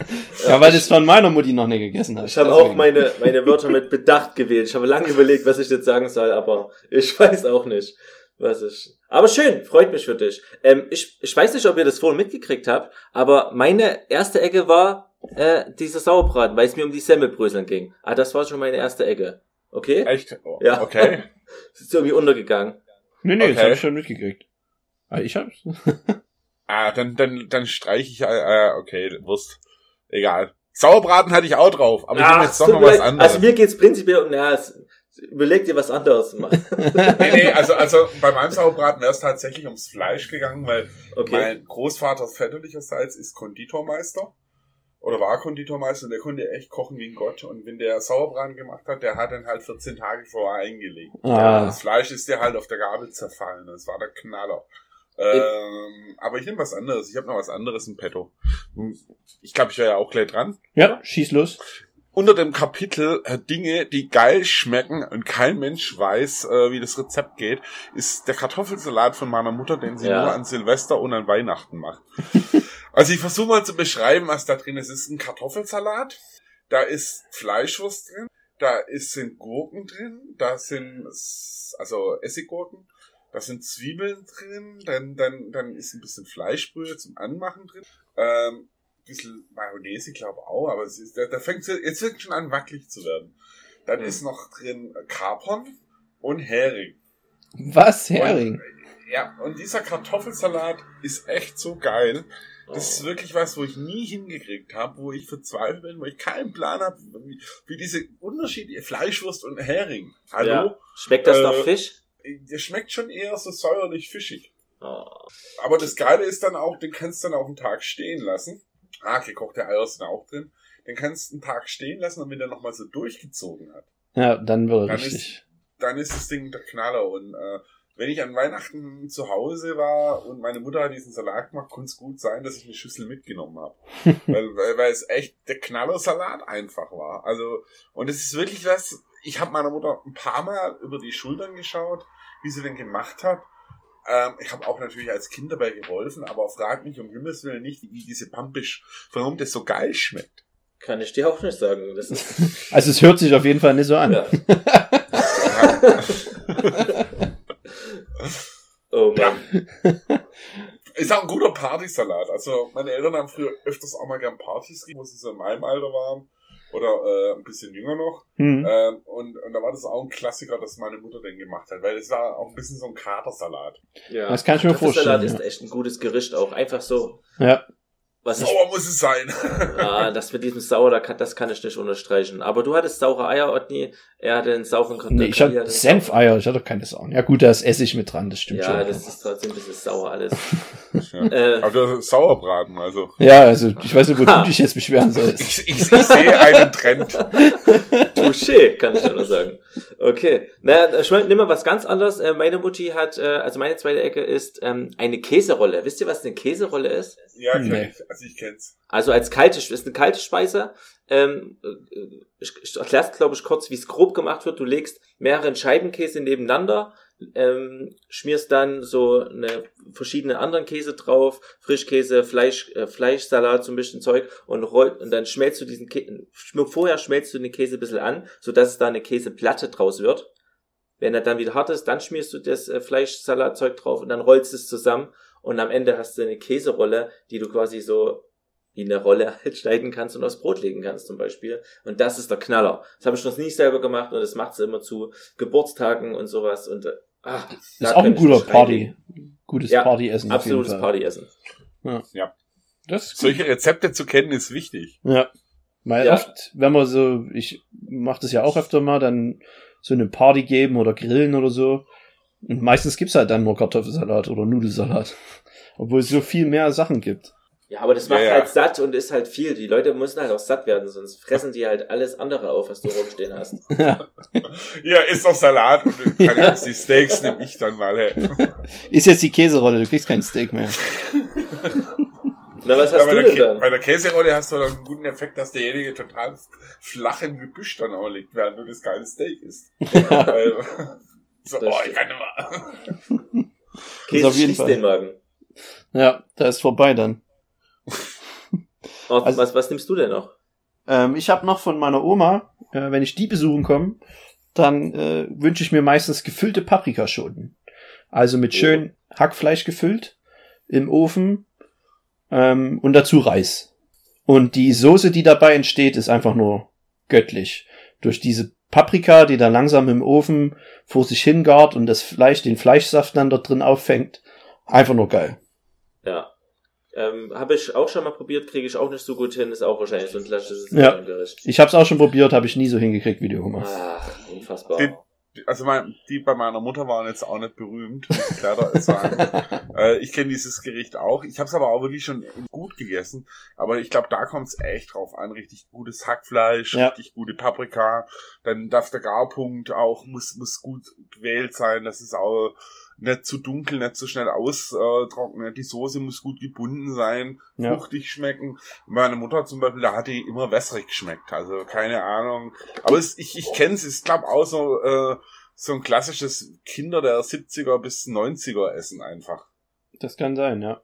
Ja, weil das von meiner Mutti noch nicht gegessen hat. Ich habe auch meine, meine Wörter mit Bedacht gewählt. Ich habe lange überlegt, was ich jetzt sagen soll, aber ich weiß auch nicht, was ich. Aber schön, freut mich für dich. Ähm, ich, ich weiß nicht, ob ihr das vorhin mitgekriegt habt, aber meine erste Ecke war äh, dieser Sauerbraten, weil es mir um die Semmelbröseln ging. Ah, das war schon meine erste Ecke. Okay? Echt? Oh, ja. Okay. ist irgendwie untergegangen. Nee, nee, okay. das habe ich schon mitgekriegt. Ah, ich hab's. ah, dann, dann, dann streiche ich, äh, okay, Wurst. Egal. Sauerbraten hatte ich auch drauf, aber Ach, ich nehme jetzt doch noch was anderes. Also mir geht's prinzipiell um, ja, Überleg dir was anderes zu machen. nee, nee, also, also bei meinem Sauerbraten wäre es tatsächlich ums Fleisch gegangen, weil okay. mein Großvater väterlicherseits ist Konditormeister. Oder war Konditormeister und der konnte echt kochen wie ein Gott. Und wenn der Sauerbraten gemacht hat, der hat dann halt 14 Tage vorher eingelegt. Ah. Das Fleisch ist dir halt auf der Gabel zerfallen. Das war der Knaller. Ähm, aber ich nehme was anderes. Ich habe noch was anderes im Petto. Ich glaube, ich wäre ja auch gleich dran. Ja, schieß los unter dem Kapitel äh, Dinge, die geil schmecken und kein Mensch weiß, äh, wie das Rezept geht, ist der Kartoffelsalat von meiner Mutter, den sie ja. nur an Silvester und an Weihnachten macht. also ich versuche mal zu beschreiben, was da drin ist. Es ist ein Kartoffelsalat, da ist Fleischwurst drin, da ist, sind Gurken drin, da sind also Essiggurken, da sind Zwiebeln drin, dann, dann, dann ist ein bisschen Fleischbrühe zum Anmachen drin. Ähm, bisschen Mayonnaise, ich glaube auch, aber es ist, da, da fängt jetzt fängt schon an wackelig zu werden. Dann mhm. ist noch drin Kapern und Hering. Was Hering? Und, ja, und dieser Kartoffelsalat ist echt so geil. Das ist wirklich was, wo ich nie hingekriegt habe, wo ich verzweifelt bin, wo ich keinen Plan habe, wie, wie diese Unterschiede Fleischwurst und Hering. Hallo? Ja. Schmeckt das äh, nach Fisch? Der schmeckt schon eher so säuerlich fischig. Oh. Aber das Geile ist dann auch, den kannst du dann auf den Tag stehen lassen. Ah, gekochte Eier sind auch drin. den kannst du einen Tag stehen lassen und wenn der nochmal so durchgezogen hat, Ja, dann wird er Dann richtig. dann ist das Ding der Knaller. Und äh, wenn ich an Weihnachten zu Hause war und meine Mutter hat diesen Salat gemacht, konnte es gut sein, dass ich eine Schüssel mitgenommen habe. weil, weil, weil es echt der Knallersalat einfach war. Also, und es ist wirklich was, ich habe meiner Mutter ein paar Mal über die Schultern geschaut, wie sie den gemacht hat. Ähm, ich habe auch natürlich als Kind dabei geholfen, aber frag mich um Himmels Willen nicht, wie diese Pampisch, warum das so geil schmeckt. Kann ich dir auch nicht sagen. Das ist, Also es hört sich auf jeden Fall nicht so an. ja. oh Mann. Ist auch ein guter Partysalat. Also meine Eltern haben früher öfters auch mal gern Partys gegeben, wo sie so in meinem Alter waren. Oder äh, ein bisschen jünger noch. Hm. Ähm, und, und da war das auch ein Klassiker, dass meine Mutter den gemacht hat, weil es war auch ein bisschen so ein Katersalat. Ja. Das kann ich mir Kartoffelsalat vorstellen, ist echt ein gutes Gericht auch. Einfach so. Ja. Was ich, Sauer muss es sein. ah, das mit diesem Sauer, da kann, das kann ich nicht unterstreichen. Aber du hattest saure Eier, Otni. Er hatte einen sauren Kartoffeln. Nee, ich hatte Senfeier, ich hatte doch keine Sauern. Ja gut, da ist Essig mit dran, das stimmt Ja, schon. das ist trotzdem ein bisschen sauer alles. ja. äh, Aber du hast Sauerbraten, also. ja, also ich weiß nicht, wo du dich jetzt beschweren sollst. Ich, ich, ich sehe einen Trend. Touché, kann ich ja nur sagen. Okay. Na, ich meine, nimm mal was ganz anderes. Äh, meine Mutti hat, äh, also meine zweite Ecke ist ähm, eine Käserolle. Wisst ihr, was eine Käserolle ist? Ja, Nee. Also ich kenn's. Also als kalte, ist eine kalte Speise. Ähm, äh, ich erklär's, glaube ich, kurz, wie es grob gemacht wird. Du legst mehrere Scheibenkäse nebeneinander, ähm, schmierst dann so eine verschiedene anderen Käse drauf, Frischkäse, Fleisch, äh, Fleischsalat, so ein bisschen Zeug und rollt, und dann schmelzt du diesen Käse, vorher schmelzt du den Käse ein bisschen an, sodass es da eine Käseplatte draus wird. Wenn er dann wieder hart ist, dann schmierst du das äh, Fleischsalatzeug drauf und dann rollst es zusammen und am Ende hast du eine Käserolle, die du quasi so wie eine Rolle halt schneiden kannst und aufs Brot legen kannst zum Beispiel. Und das ist der Knaller. Das habe ich noch nie selber gemacht und das macht sie immer zu Geburtstagen und sowas. Und äh, ach, da Ist auch ein guter Party. Gutes Ja, Partyessen. Absolutes. Partyessen. Das ist gut. Solche Rezepte zu kennen ist wichtig. Ja. Weil Ja. oft, wenn man so, ich mache das ja auch öfter mal, dann so eine Party geben oder grillen oder so. Und meistens gibt's halt dann nur Kartoffelsalat oder Nudelsalat. Obwohl es so viel mehr Sachen gibt. Ja, aber das macht Ja, ja. halt satt und ist halt viel. Die Leute müssen halt auch satt werden, sonst fressen die halt alles andere auf, was du rumstehen hast. Ja. Ja, ist doch Salat und kann jetzt die Steaks nehme ich dann mal. Hey. Ist jetzt die Käserolle, du kriegst kein Steak mehr. Na, was Ja, hast bei, du der denn Kä dann? bei der Käserolle hast du dann einen guten Effekt, dass derjenige total flach im Gebüsch dann auch liegt, während du das geile Steak isst. So, Das oh, stimmt. ich kann mehr. Käse auf jeden Fall. den Magen. Ja, da ist vorbei dann. Oh, Also- was, was nimmst du denn noch? Ähm, ich habe noch von meiner Oma, äh, wenn ich die besuchen komme, dann äh, wünsche ich mir meistens gefüllte Paprikaschoten. Also mit Oh. schön Hackfleisch gefüllt im Ofen ähm, und dazu Reis. Und die Soße, die dabei entsteht, ist einfach nur göttlich. Durch diese Paprika, die da langsam im Ofen vor sich hingart und das Fleisch, den Fleischsaft dann dort drin auffängt. Einfach nur geil. Ja. Ähm, habe ich auch schon mal probiert, kriege ich auch nicht so gut hin, ist auch wahrscheinlich so ein klassisches Ja. Gericht. Ich habe es auch schon probiert, habe ich nie so hingekriegt wie die Oma. Ach, unfassbar. Den- Also mein, die bei meiner Mutter waren jetzt auch nicht berühmt, muss ich leider sagen. äh, ich kenne dieses Gericht auch. Ich habe es aber auch wirklich schon gut gegessen. Aber ich glaube, da kommt es echt drauf an. Richtig gutes Hackfleisch, Ja. richtig gute Paprika. Dann darf der Garpunkt auch, muss, muss gut gewählt sein. Das ist auch nicht zu dunkel, nicht zu schnell austrocknen. Die Soße muss gut gebunden sein, Ja. fruchtig schmecken. Meine Mutter zum Beispiel, da hat die immer wässrig geschmeckt. Also keine Ahnung. Aber es, ich, ich kenne es, ist glaube auch so, äh, so ein klassisches Kinder der 70er bis 90er Essen einfach. Das kann sein, ja.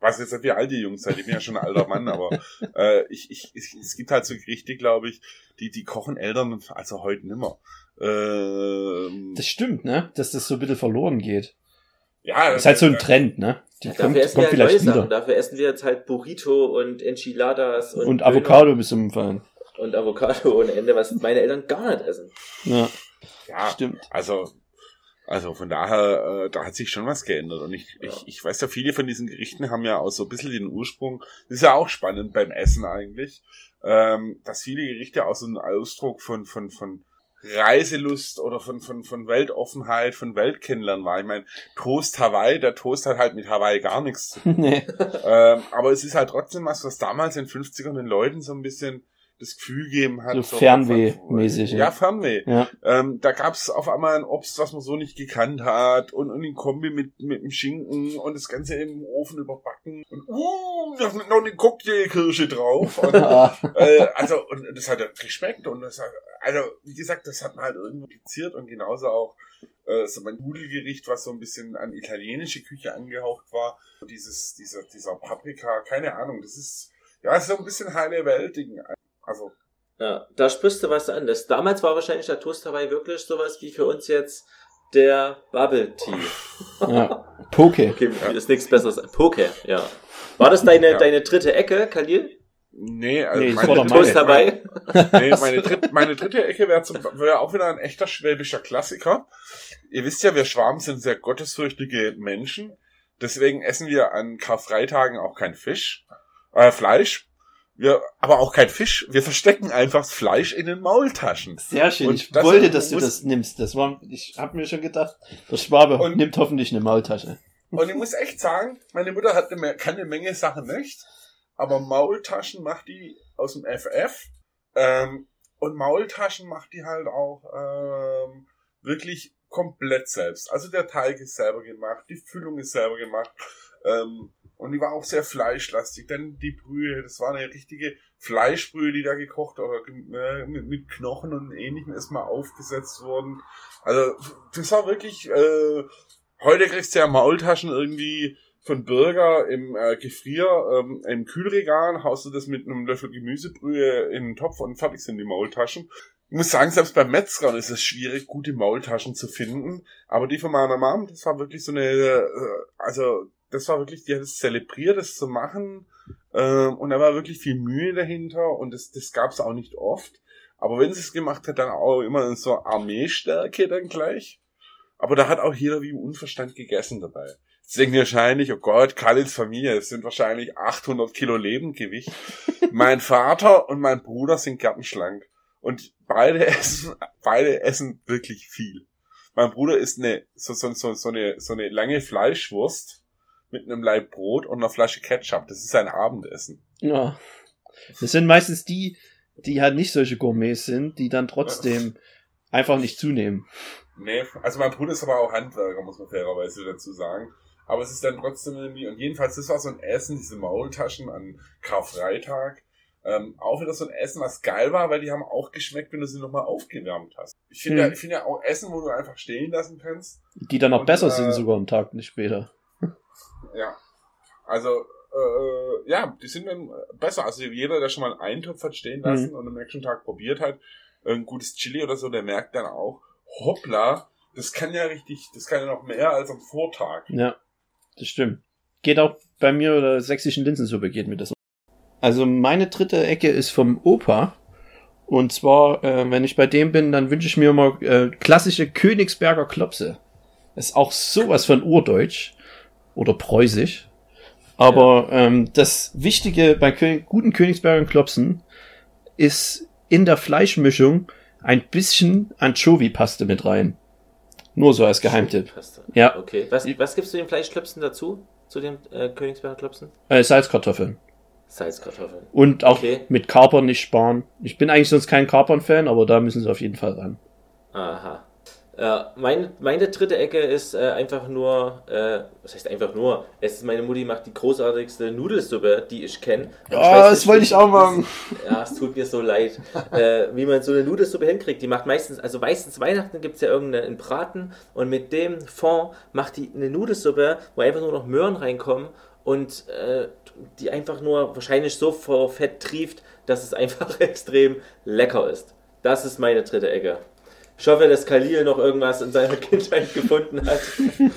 weiß jetzt wie alt die Jungs seid, ich bin ja schon ein alter Mann, aber äh, ich, ich, ich, es gibt halt so Gerichte, glaube ich, die, die kochen Eltern, also heute nimmer. Ähm, Das stimmt, ne? Dass das so ein bisschen verloren geht. ja, Das ist halt so ein Trend, ne? Die Ja, kommt, dafür essen kommt wir halt neue vielleicht Sachen. wieder. Dafür essen wir jetzt halt Burrito und Enchiladas und, Und Avocado bis zum Fallen. Und Avocado ohne Ende, was meine Eltern gar nicht essen. Ja, ja, stimmt. also, also von daher, äh, da hat sich schon was geändert. Und ich, ich, ich weiß ja, viele von diesen Gerichten haben ja auch so ein bisschen den Ursprung. Das ist ja auch spannend beim Essen eigentlich, ähm, dass viele Gerichte auch so ein Ausdruck von, von, von Reiselust oder von, von, von Weltoffenheit, von Weltkennenlernen war. Ich meine, Toast Hawaii, der Toast hat halt mit Hawaii gar nichts zu tun. nee. ähm, aber es ist halt trotzdem was, was damals in den 50ern den Leuten so ein bisschen das Gefühl gegeben hat. So Fernweh-mäßig. Ja, Fernweh. Ja. Ähm, da gab's auf einmal ein Obst, was man so nicht gekannt hat und, und in Kombi mit, mit dem Schinken und das Ganze im Ofen überbacken und uh, da ist noch eine Cocktailkirsche drauf. Und, äh, also, und das hat ja geschmeckt und das hat, also, wie gesagt, das hat man halt irgendwo fixiert und genauso auch äh, so mein Nudelgericht, was so ein bisschen an italienische Küche angehaucht war. Dieses, dieser, dieser Paprika, keine Ahnung, das ist, ja, so ein bisschen heile Welt-Ding. Also. Ja, da sprichst du was an. Das, damals war wahrscheinlich der Toast Hawaii wirklich sowas wie für uns jetzt der Bubble Tea. Ja. Poke. Okay, ist nichts besseres. Poke, ja. War das deine, Ja. deine dritte Ecke, Khalil? Nee, also Nee, meine, dritte- Toast Hawaii? nee, meine, dritte, meine dritte Ecke wäre wär auch wieder ein echter schwäbischer Klassiker. Ihr wisst ja, wir Schwaben sind sehr gottesfürchtige Menschen. Deswegen essen wir an Karfreitagen auch kein Fisch, äh, Fleisch. Wir, aber auch kein Fisch. Wir verstecken einfach das Fleisch in den Maultaschen. Sehr schön. Und ich das wollte, dass du das nimmst. Das war, ich habe mir schon gedacht, der Schwabe Und- nimmt hoffentlich eine Maultasche. Und ich muss echt sagen, meine Mutter hat eine, kann eine Menge Sachen nicht, aber Maultaschen macht die aus dem FF. Ähm, und Maultaschen macht die halt auch ähm, wirklich komplett selbst. Also der Teig ist selber gemacht, die Füllung ist selber gemacht. Ähm, und die war auch sehr fleischlastig. Dann die Brühe, das war eine richtige Fleischbrühe, die da gekocht oder äh, mit, Knochen und ähnlichem erstmal aufgesetzt wurden. Also das war wirklich, äh, heute kriegst du ja Maultaschen irgendwie von Burger im äh, Gefrier, ähm, im Kühlregal, haust du das mit einem Löffel Gemüsebrühe in den Topf und fertig sind die Maultaschen. Ich muss sagen, selbst beim Metzger ist es schwierig, gute Maultaschen zu finden. Aber die von meiner Mom, das war wirklich so eine, äh, also das war wirklich, die hat es zelebriert, das zu machen. Ähm, und da war wirklich viel Mühe dahinter und das, das gab es auch nicht oft. Aber wenn sie es gemacht hat, dann auch immer in so Armeestärke dann gleich. Aber da hat auch jeder wie im Unverstand gegessen dabei. Jetzt denken wahrscheinlich, oh Gott, Khalils Familie, das sind wahrscheinlich 800 Kilo Lebendgewicht. mein Vater und mein Bruder sind gartenschlank. Und beide essen, beide essen wirklich viel. Mein Bruder isst eine, so, so, so, so eine, so eine lange Fleischwurst mit einem Laib Brot und einer Flasche Ketchup. Das ist sein Abendessen. Ja. Das sind meistens die, die halt nicht solche Gourmets sind, die dann trotzdem einfach nicht zunehmen. Nee, also mein Bruder ist aber auch Handwerker, muss man fairerweise dazu sagen. Aber es ist dann trotzdem irgendwie, und jedenfalls, das war so ein Essen, diese Maultaschen an Karfreitag. Ähm, auch wieder so ein Essen, was geil war, weil die haben auch geschmeckt, wenn du sie nochmal aufgewärmt hast. Ich finde Hm. ja, ich finde ja auch Essen, wo du einfach stehen lassen kannst. Die dann noch Und, besser äh, sind sogar am Tag, nicht später. Ja. Also, äh, ja, die sind dann besser. Also jeder, der schon mal einen Eintopf hat stehen lassen und am nächsten Tag probiert hat, ein gutes Chili oder so, der merkt dann auch, hoppla, das kann ja richtig, das kann ja noch mehr als am Vortag. Ja, das stimmt. Geht auch bei mir oder sächsischen Linsensuppe geht mir das. Also meine dritte Ecke ist vom Opa. Und zwar, äh, wenn ich bei dem bin, dann wünsche ich mir immer äh, klassische Königsberger Klopse. Ist auch sowas von urdeutsch oder preußisch. Aber ähm, das Wichtige bei Kö guten Königsberger Klopsen ist in der Fleischmischung ein bisschen Anchovy-Paste mit rein. Nur so als Geheimtipp. Ja, Okay. Was, was gibst du den Fleischklöpsen dazu? Zu den äh, Königsberger Klöpsen? äh, Salzkartoffeln. Salzkartoffeln. Und auch Okay. mit Kapern nicht sparen. Ich bin eigentlich sonst kein Kapern-Fan, aber da müssen sie auf jeden Fall ran. Aha. Äh, meine, meine dritte Ecke ist äh, einfach nur, äh, was heißt einfach nur? Es ist meine Mutti macht die großartigste Nudelsuppe, die ich kenne. Ah, das wollte ich auch machen. Ja, es tut mir so leid, äh, wie man so eine Nudelsuppe hinkriegt. Die macht meistens, also meistens Weihnachten gibt es ja irgendeinen Braten und mit dem Fond macht die eine Nudelsuppe, wo einfach nur noch Möhren reinkommen und äh, die einfach nur wahrscheinlich so vor Fett trieft, dass es einfach extrem lecker ist. Das ist meine dritte Ecke. Ich hoffe, dass Khalil noch irgendwas in seiner Kindheit gefunden hat.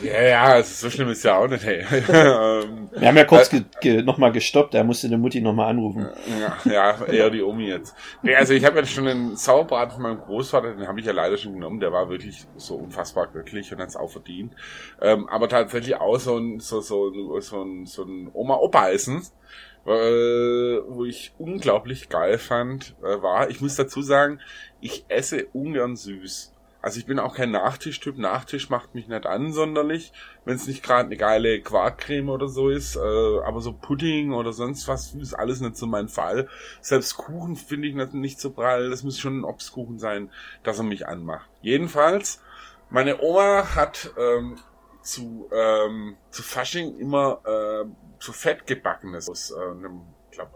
Ja, ja, also so schlimm ist ja auch nicht, hey. Ähm, Wir haben ja kurz ge ge nochmal gestoppt, er musste die Mutti nochmal anrufen. ja, ja, eher die Omi jetzt. Nee, also ich habe ja schon einen Sauerbraten von meinem Großvater, den habe ich ja leider schon genommen, der war wirklich so unfassbar göttlich und hat es auch verdient. Ähm, aber tatsächlich auch so ein, so, so, so ein, so ein Oma-Opa-Essen, äh, wo ich unglaublich geil fand, äh, war, ich muss dazu sagen, ich esse ungern süß. Also ich bin auch kein Nachtischtyp. Nachtisch macht mich nicht an sonderlich, wenn es nicht gerade eine geile Quarkcreme oder so ist. Äh, aber so Pudding oder sonst was ist alles nicht so mein Fall. Selbst Kuchen finde ich nicht, nicht so prall. Das muss schon ein Obstkuchen sein, dass er mich anmacht. Jedenfalls, meine Oma hat ähm, zu, ähm, zu Fasching immer äh, zu Fett gebackenes aus äh, einem, glaube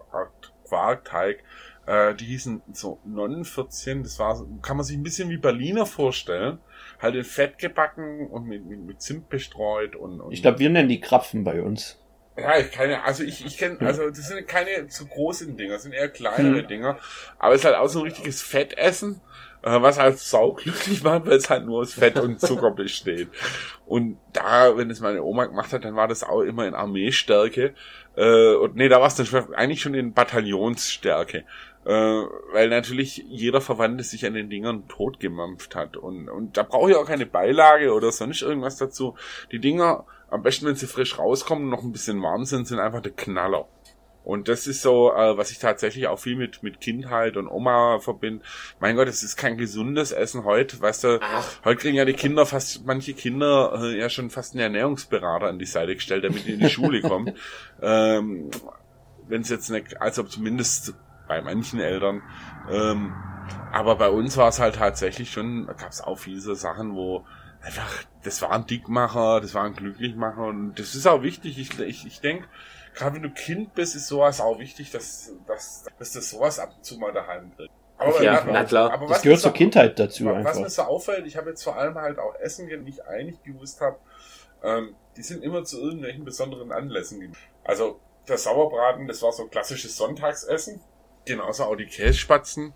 Quarkteig äh, die hießen so Nonnenvierzchen. Das war, kann man sich ein bisschen wie Berliner vorstellen. Halt in Fett gebacken und mit, mit, mit Zimt bestreut und, und Ich glaube, wir nennen die Krapfen bei uns. Ja, ich keine, also ich, ich kenne, also das sind keine zu großen Dinger, das sind eher kleinere hm. Dinger. Aber es ist halt auch so ein richtiges Fettessen, was halt sauglücklich macht, weil es halt nur aus Fett und Zucker besteht. Und da, wenn es meine Oma gemacht hat, dann war das auch immer in Armeestärke. Äh, und nee, da war es dann eigentlich schon in Bataillonsstärke. Äh, weil natürlich jeder Verwandte sich an den Dingern totgemampft hat. Und, und da brauche ich auch keine Beilage oder sonst irgendwas dazu. Die Dinger, am besten wenn sie frisch rauskommen und noch ein bisschen warm sind, sind einfach der Knaller. Und das ist so, äh, was ich tatsächlich auch viel mit, mit Kindheit und Oma verbinde. Mein Gott, es ist kein gesundes Essen heute. Weißt du, Ach. heute kriegen ja die Kinder fast, manche Kinder äh, ja schon fast einen Ernährungsberater an die Seite gestellt, damit die in die Schule kommen. Ähm, Wenn es jetzt nicht, also zumindest bei manchen Eltern. Ähm, aber bei uns war es halt tatsächlich schon, gab es auch viele so Sachen, wo einfach, das war ein Dickmacher, das war ein Glücklichmacher und das ist auch wichtig. Ich, ich, ich denke, gerade wenn du Kind bist, ist sowas auch wichtig, dass, dass, dass du sowas ab und zu mal daheim kriegst. Aber, ja, na klar. Aber das gehört zur Kindheit dazu was einfach. Was mir so auffällt, ich habe jetzt vor allem halt auch Essen, die ich eigentlich gewusst habe, ähm, die sind immer zu irgendwelchen besonderen Anlässen. Also der Sauerbraten, das war so klassisches Sonntagsessen. Genauso auch die Kässpatzen.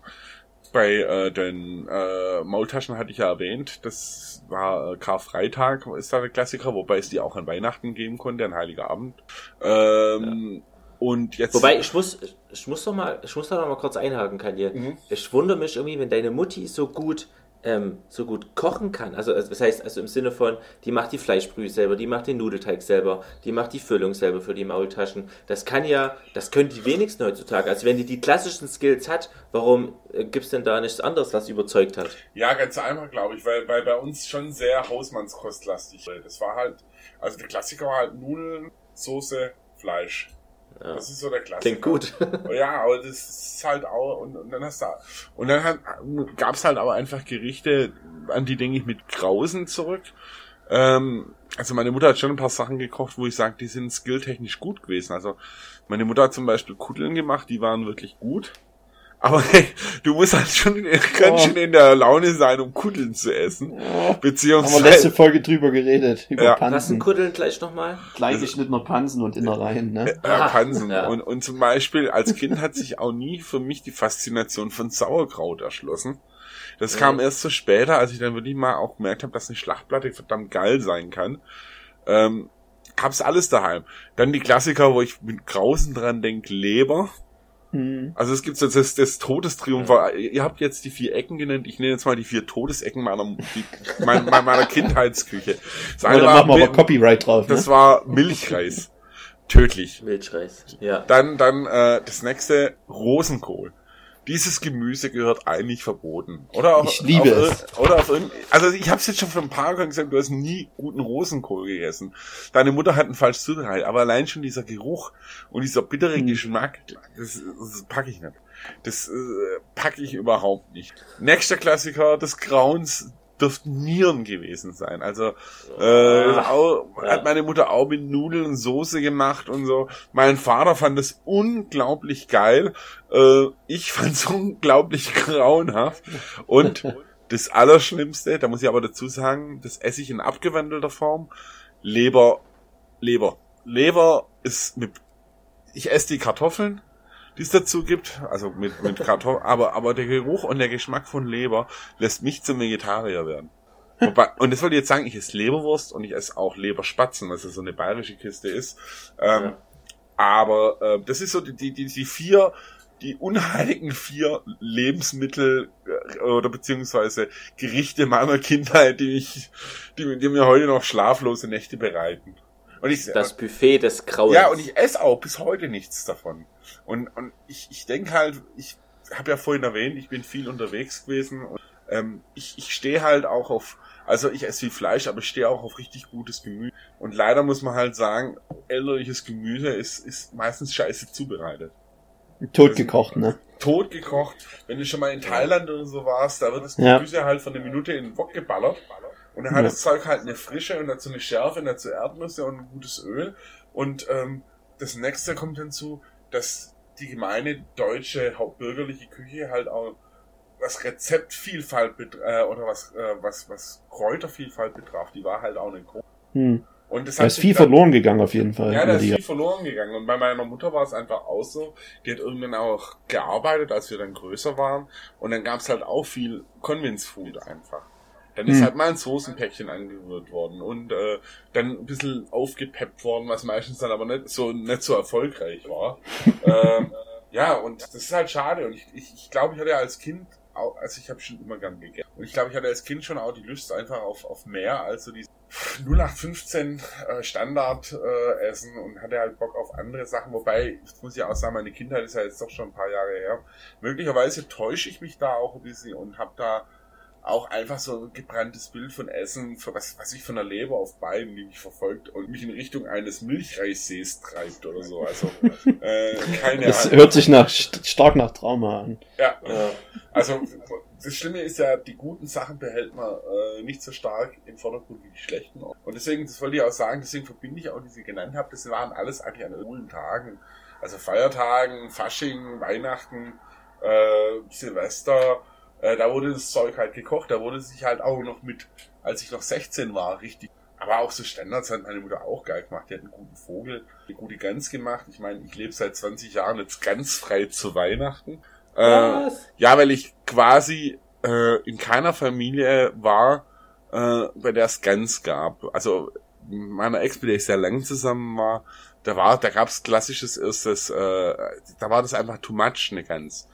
Bei äh, den äh, Maultaschen hatte ich ja erwähnt, das war äh, Karfreitag, ist da der Klassiker, wobei es die auch an Weihnachten geben konnte, an Heiliger Abend. Ähm, ja. Und jetzt. Wobei, ich muss, ich muss doch mal, ich muss da noch mal kurz einhaken, kann hier. Mhm. Ich wundere mich irgendwie, wenn deine Mutti so gut ähm, so gut kochen kann. Also, also, das heißt, also im Sinne von, die macht die Fleischbrühe selber, die macht den Nudelteig selber, die macht die Füllung selber für die Maultaschen. Das kann ja, das können die wenigsten heutzutage. Also wenn die die klassischen Skills hat, warum äh, gibt es denn da nichts anderes, was überzeugt hat? Ja, ganz einfach, glaube ich, weil, weil bei uns schon sehr Hausmannskostlastig. Das war halt, also der Klassiker war halt Nudeln, Soße, Fleisch. Ja. Das ist so der Klassiker. Klingt gut. ja, aber das ist halt auch, und, und dann hast du, und dann hat, gab's halt aber einfach Gerichte, an die denke ich mit Grausen zurück. Ähm, also meine Mutter hat schon ein paar Sachen gekocht, wo ich sage, die sind skilltechnisch gut gewesen. Also meine Mutter hat zum Beispiel Kutteln gemacht, die waren wirklich gut. Aber hey, du musst halt schon ganz schön in der Laune sein, um Kuddeln zu essen. Oh. Beziehungsweise. Haben wir letzte Folge drüber geredet. Über ja. Pansen. Was sind Kuddeln gleich nochmal? Klein geschnittener Pansen und Innereien, ne? Ja, Pansen. Ja. Und, und zum Beispiel, als Kind hat sich auch nie für mich die Faszination von Sauerkraut erschlossen. Das ja. kam erst so später, als ich dann wirklich mal auch gemerkt habe, dass eine Schlachtplatte verdammt geil sein kann. Ähm, hab's alles daheim. Dann die Klassiker, wo ich mit Grausen dran denk, Leber. Mhm. Also es gibt so das, das Todestriumph. Ja. Ihr habt jetzt die vier Ecken genannt. Ich nenne jetzt mal die vier Todesecken meiner, die, meiner, meiner Kindheitsküche. Das ja, da machen wir aber Copyright drauf. Das ne? war Milchreis. Tödlich. Milchreis, ja. Dann, dann äh, das nächste Rosenkohl dieses Gemüse gehört eigentlich verboten. Oder auch, ich liebe auf, es. Oder auf also ich habe es jetzt schon von ein paar Jahren gesagt, du hast nie guten Rosenkohl gegessen. Deine Mutter hat einen falsch zubereitet, aber allein schon dieser Geruch und dieser bittere mhm. Geschmack, das, das packe ich nicht. Das äh, packe ich überhaupt nicht. Nächster Klassiker des Grauens, dürften Nieren gewesen sein. Also äh, auch, ja. hat meine Mutter auch mit Nudeln und Soße gemacht und so. Mein Vater fand es unglaublich geil. Äh, ich fand es unglaublich grauenhaft. Und das Allerschlimmste, da muss ich aber dazu sagen, das esse ich in abgewandelter Form. Leber, Leber. Leber ist mit, ich esse die Kartoffeln, die es dazu gibt, also mit, mit Kartoffeln, aber, aber der Geruch und der Geschmack von Leber lässt mich zum Vegetarier werden. Wobei, und das wollte ich jetzt sagen, ich esse Leberwurst und ich esse auch Leberspatzen, was ja so eine bayerische Kiste ist. Ähm, ja. Aber äh, das ist so die, die, die vier, die unheiligen vier Lebensmittel äh, oder beziehungsweise Gerichte meiner Kindheit, die ich, die, die mir heute noch schlaflose Nächte bereiten. Und ich, das Buffet des Grauens. Ja, und ich esse auch bis heute nichts davon. Und, und ich, ich denke halt, ich habe ja vorhin erwähnt, ich bin viel unterwegs gewesen. Und, ähm, ich, ich stehe halt auch auf, also ich esse viel Fleisch, aber ich stehe auch auf richtig gutes Gemüse. Und leider muss man halt sagen, elterliches Gemüse ist, ist meistens scheiße zubereitet. Totgekocht, ne? Totgekocht. Wenn du schon mal in Thailand oder so warst, da wird das Gemüse ja. halt von der Minute in den Wok geballert. Und dann hat ja. das Zeug halt eine Frische und dazu eine Schärfe und dazu Erdnüsse und ein gutes Öl. Und ähm, das nächste kommt hinzu, dass die gemeine deutsche hauptbürgerliche Küche halt auch was Rezeptvielfalt äh, oder was, äh, was, was Kräutervielfalt betraf, die war halt auch nicht groß. Hm. Und das da ist viel verloren gegangen auf jeden Fall. Ja, da ist viel verloren gegangen. Und bei meiner Mutter war es einfach auch so, die hat irgendwann auch gearbeitet, als wir dann größer waren. Und dann gab es halt auch viel Convenience Food einfach. Dann ist hm. halt mal ein Soßenpäckchen angerührt worden und äh, dann ein bisschen aufgepeppt worden, was meistens dann aber nicht so nicht so erfolgreich war. ähm, ja, und das ist halt schade. Und ich, ich, ich glaube, ich hatte als Kind also ich habe schon immer gern gegessen. Und ich glaube, ich hatte als Kind schon auch die Lust einfach auf, auf mehr als so diese 0815 äh, Standard äh, essen und hatte halt Bock auf andere Sachen. Wobei, ich muss ja auch sagen, meine Kindheit ist ja jetzt doch schon ein paar Jahre her. Möglicherweise täusche ich mich da auch ein bisschen und habe da auch einfach so ein gebranntes Bild von Essen, was, was ich von der Leber auf Beinen, die mich verfolgt und mich in Richtung eines Milchreissees treibt oder so. Also äh, keine Das Ahnung. hört sich nach stark nach Trauma an. Ja. ja. Also das Schlimme ist ja, die guten Sachen behält man äh, nicht so stark im Vordergrund wie die schlechten. Und deswegen, das wollte ich auch sagen, deswegen verbinde ich auch, die sie genannt habe, das waren alles eigentlich an coolen Tagen. Also Feiertagen, Fasching, Weihnachten, äh, Silvester, äh, da wurde das Zeug halt gekocht, da wurde sich halt auch noch mit, als ich noch 16 war, richtig. Aber auch so Standards hat meine Mutter auch geil gemacht. Die hat einen guten Vogel, eine gute Gans gemacht. Ich meine, ich lebe seit 20 Jahren jetzt ganz frei zu Weihnachten. Äh, Was? ja, weil ich quasi äh, in keiner Familie war, äh, bei der es Gans gab. Also meiner Ex, mit der ich sehr lang zusammen war, da war, da gab's klassisches erstes, äh, da war das einfach too much, eine Gans.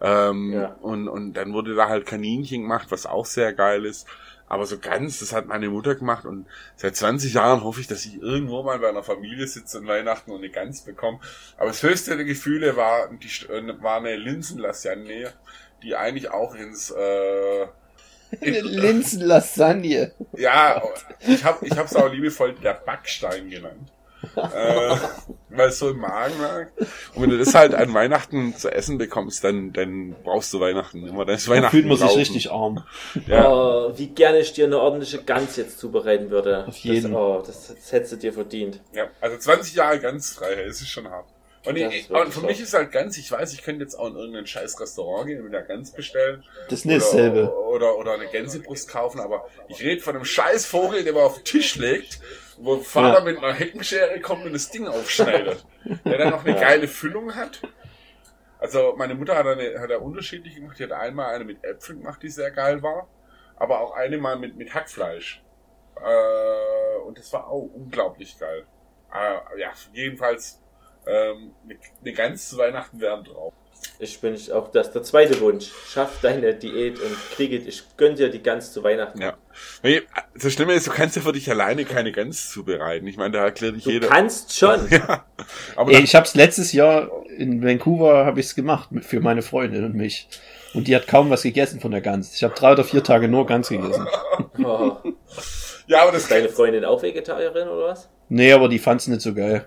Ähm, ja. und, und dann wurde da halt Kaninchen gemacht, was auch sehr geil ist. Aber so ganz, das hat meine Mutter gemacht und seit 20 Jahren hoffe ich, dass ich irgendwo mal bei einer Familie sitze und Weihnachten und eine Gans bekomme. Aber das höchste der Gefühle war, die, äh, war eine Linsenlasagne, die eigentlich auch ins, äh, eine Linsenlasagne. Ja, ich habe ich hab's auch liebevoll der Backstein genannt äh, weil es so im Magen lag. Und wenn du das halt an Weihnachten zu essen bekommst, dann, dann brauchst du Weihnachten immer. Dann ist Weihnachten da fühlt man sich richtig arm. Ja. Oh, wie gerne ich dir eine ordentliche Gans jetzt zubereiten würde. Auf jeden. Das, oh, das, das hättest du dir verdient. Ja, also 20 Jahre Ganzfreiheit, das ist schon hart. Und, ich, und für mich ist halt ganz, ich weiß, ich könnte jetzt auch in irgendein scheiß Restaurant gehen und mir da Gans bestellen. Das ist nicht dasselbe. Oder, oder eine Gänsebrust kaufen, aber ich rede von einem scheiß Vogel, der mal auf den Tisch legt wo Vater ja. mit einer Heckenschere kommt und das Ding aufschneidet. der dann noch eine ja. geile Füllung hat. Also meine Mutter hat eine, hat er unterschiedlich gemacht. Die hat einmal eine mit Äpfeln gemacht, die sehr geil war. Aber auch eine mal mit, mit Hackfleisch. Äh, und das war auch unglaublich geil. Äh, ja, jedenfalls ähm, eine, eine ganz Weihnachten wären drauf. Ich bin auch das der zweite Wunsch. Schaff deine Diät und kriege ich gönn dir die Gans zu Weihnachten. Ja. Das Schlimme ist, du kannst ja für dich alleine keine Gans zubereiten. Ich meine, da erklärt dich du jeder. Du kannst schon. ja. Aber Ey, ich habe es letztes Jahr in Vancouver habe ich es gemacht für meine Freundin und mich. Und die hat kaum was gegessen von der Gans. Ich habe drei oder vier Tage nur Gans gegessen. oh. Ja, aber das ist deine Freundin auch Vegetarierin oder was? Nee, aber die fand's nicht so geil.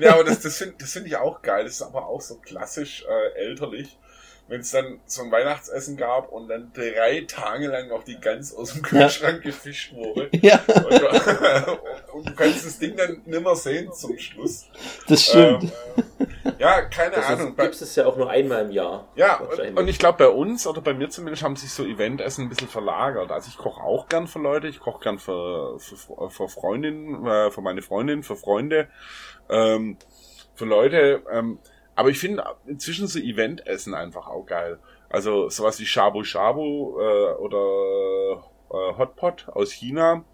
Ja, aber das, das finde das find ich auch geil. Das ist aber auch so klassisch äh, elterlich. Wenn es dann so ein Weihnachtsessen gab und dann drei Tage lang noch die Gans aus dem Kühlschrank ja. gefischt wurde. Ja. Und du, und du kannst das Ding dann nimmer sehen zum Schluss. Das stimmt. Ähm, ja, keine das Ahnung. Gibt es ja auch nur einmal im Jahr. Ja, und, und ich glaube bei uns oder bei mir zumindest haben sich so Eventessen ein bisschen verlagert. Also ich koche auch gern für Leute, ich koche gern für, für, für Freundinnen, äh, für meine Freundin, für Freunde, ähm, für Leute. Ähm, aber ich finde inzwischen so Eventessen einfach auch geil. Also sowas wie Shabu Shabu äh, oder äh, Hotpot aus China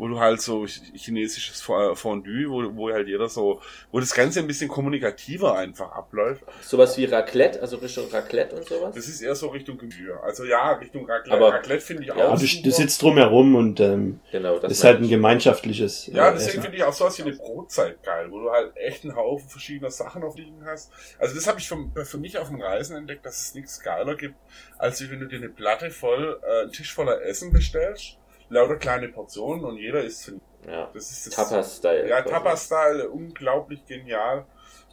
wo du halt so chinesisches Fondue, wo, wo halt jeder so, wo das Ganze ein bisschen kommunikativer einfach abläuft. Sowas wie Raclette, also Richtung Raclette und sowas? Das ist eher so Richtung Gemüse. Also ja, Richtung Raclette. Aber, Raclette finde ich ja, auch. Du, du sitzt drumherum und ähm, genau, das ist halt ein gemeinschaftliches. Ja, deswegen finde ich auch sowas wie eine Brotzeit geil, wo du halt echt einen Haufen verschiedener Sachen auf liegen hast. Also das habe ich für, für mich auf dem Reisen entdeckt, dass es nichts geiler gibt, als wenn du dir eine Platte voll, äh, einen Tisch voller Essen bestellst lauter kleine Portionen und jeder isst für ja. Das ist das Tapas-Style. Ja, Tapas-Style, unglaublich genial.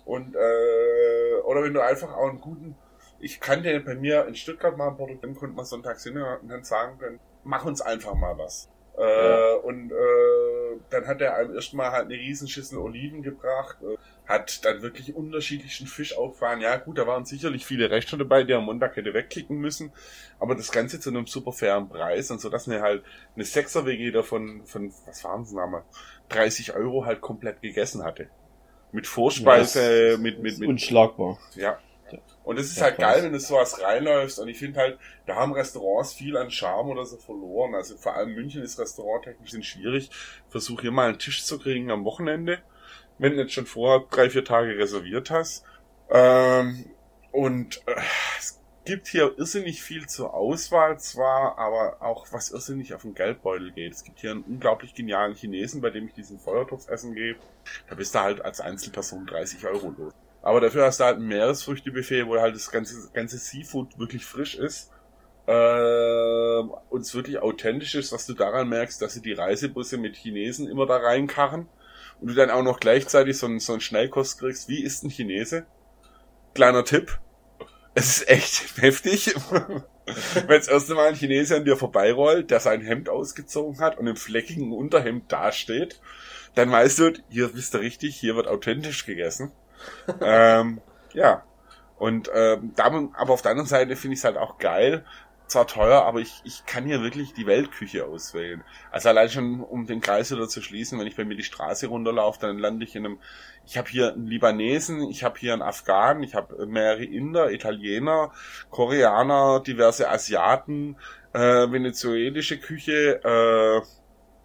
Und äh, oder wenn du einfach auch einen guten, ich kannte bei mir in Stuttgart mal ein Produkt, konnte man sonntags hin und dann sagen können, mach uns einfach mal was. Äh, ja. Und äh, dann hat er einem erstmal halt eine Riesenschüssel Oliven gebracht, äh, hat dann wirklich unterschiedlichen Fisch aufgefahren. Ja gut, da waren sicherlich viele Rechte dabei, die am Montag hätte wegklicken müssen, aber das Ganze zu einem super fairen Preis und so, dass mir halt eine Sechser-WG davon von, was waren es damals, 30 Euro halt komplett gegessen hatte. Mit Vorspeise, ja, mit, mit, mit. Unschlagbar. Ja, und es ist halt geil, wenn du sowas reinläufst. Und ich finde halt, da haben Restaurants viel an Charme oder so verloren. Also vor allem München ist restauranttechnisch schwierig. Versuch hier mal einen Tisch zu kriegen am Wochenende, wenn du jetzt schon vorher drei, vier Tage reserviert hast. Ähm, und äh, es gibt hier irrsinnig viel zur Auswahl zwar, aber auch was irrsinnig auf den Geldbeutel geht. Es gibt hier einen unglaublich genialen Chinesen, bei dem ich diesen Feuertopf essen gehe. Da bist du halt als Einzelperson 30 Euro los. Aber dafür hast du halt ein Meeresfrüchtebuffet, wo halt das ganze, ganze Seafood wirklich frisch ist. Äh, und es wirklich authentisch ist, was du daran merkst, dass sie die Reisebusse mit Chinesen immer da reinkarren. Und du dann auch noch gleichzeitig so einen, so einen Schnellkost kriegst. Wie ist ein Chinese? Kleiner Tipp. Es ist echt heftig. Wenn das erste Mal ein Chinese an dir vorbeirollt, der sein Hemd ausgezogen hat und im fleckigen Unterhemd dasteht, dann weißt du, hier bist du richtig, hier wird authentisch gegessen ähm, ja. Und ähm, damit, aber auf der anderen Seite finde ich es halt auch geil. Zwar teuer, aber ich, ich kann hier wirklich die Weltküche auswählen. Also allein schon, um den Kreis wieder zu schließen, wenn ich bei mir die Straße runterlaufe, dann lande ich in einem, ich habe hier einen Libanesen, ich habe hier einen Afghanen, ich habe mehrere Inder, Italiener, Koreaner, diverse Asiaten, äh, venezuelische Küche, äh,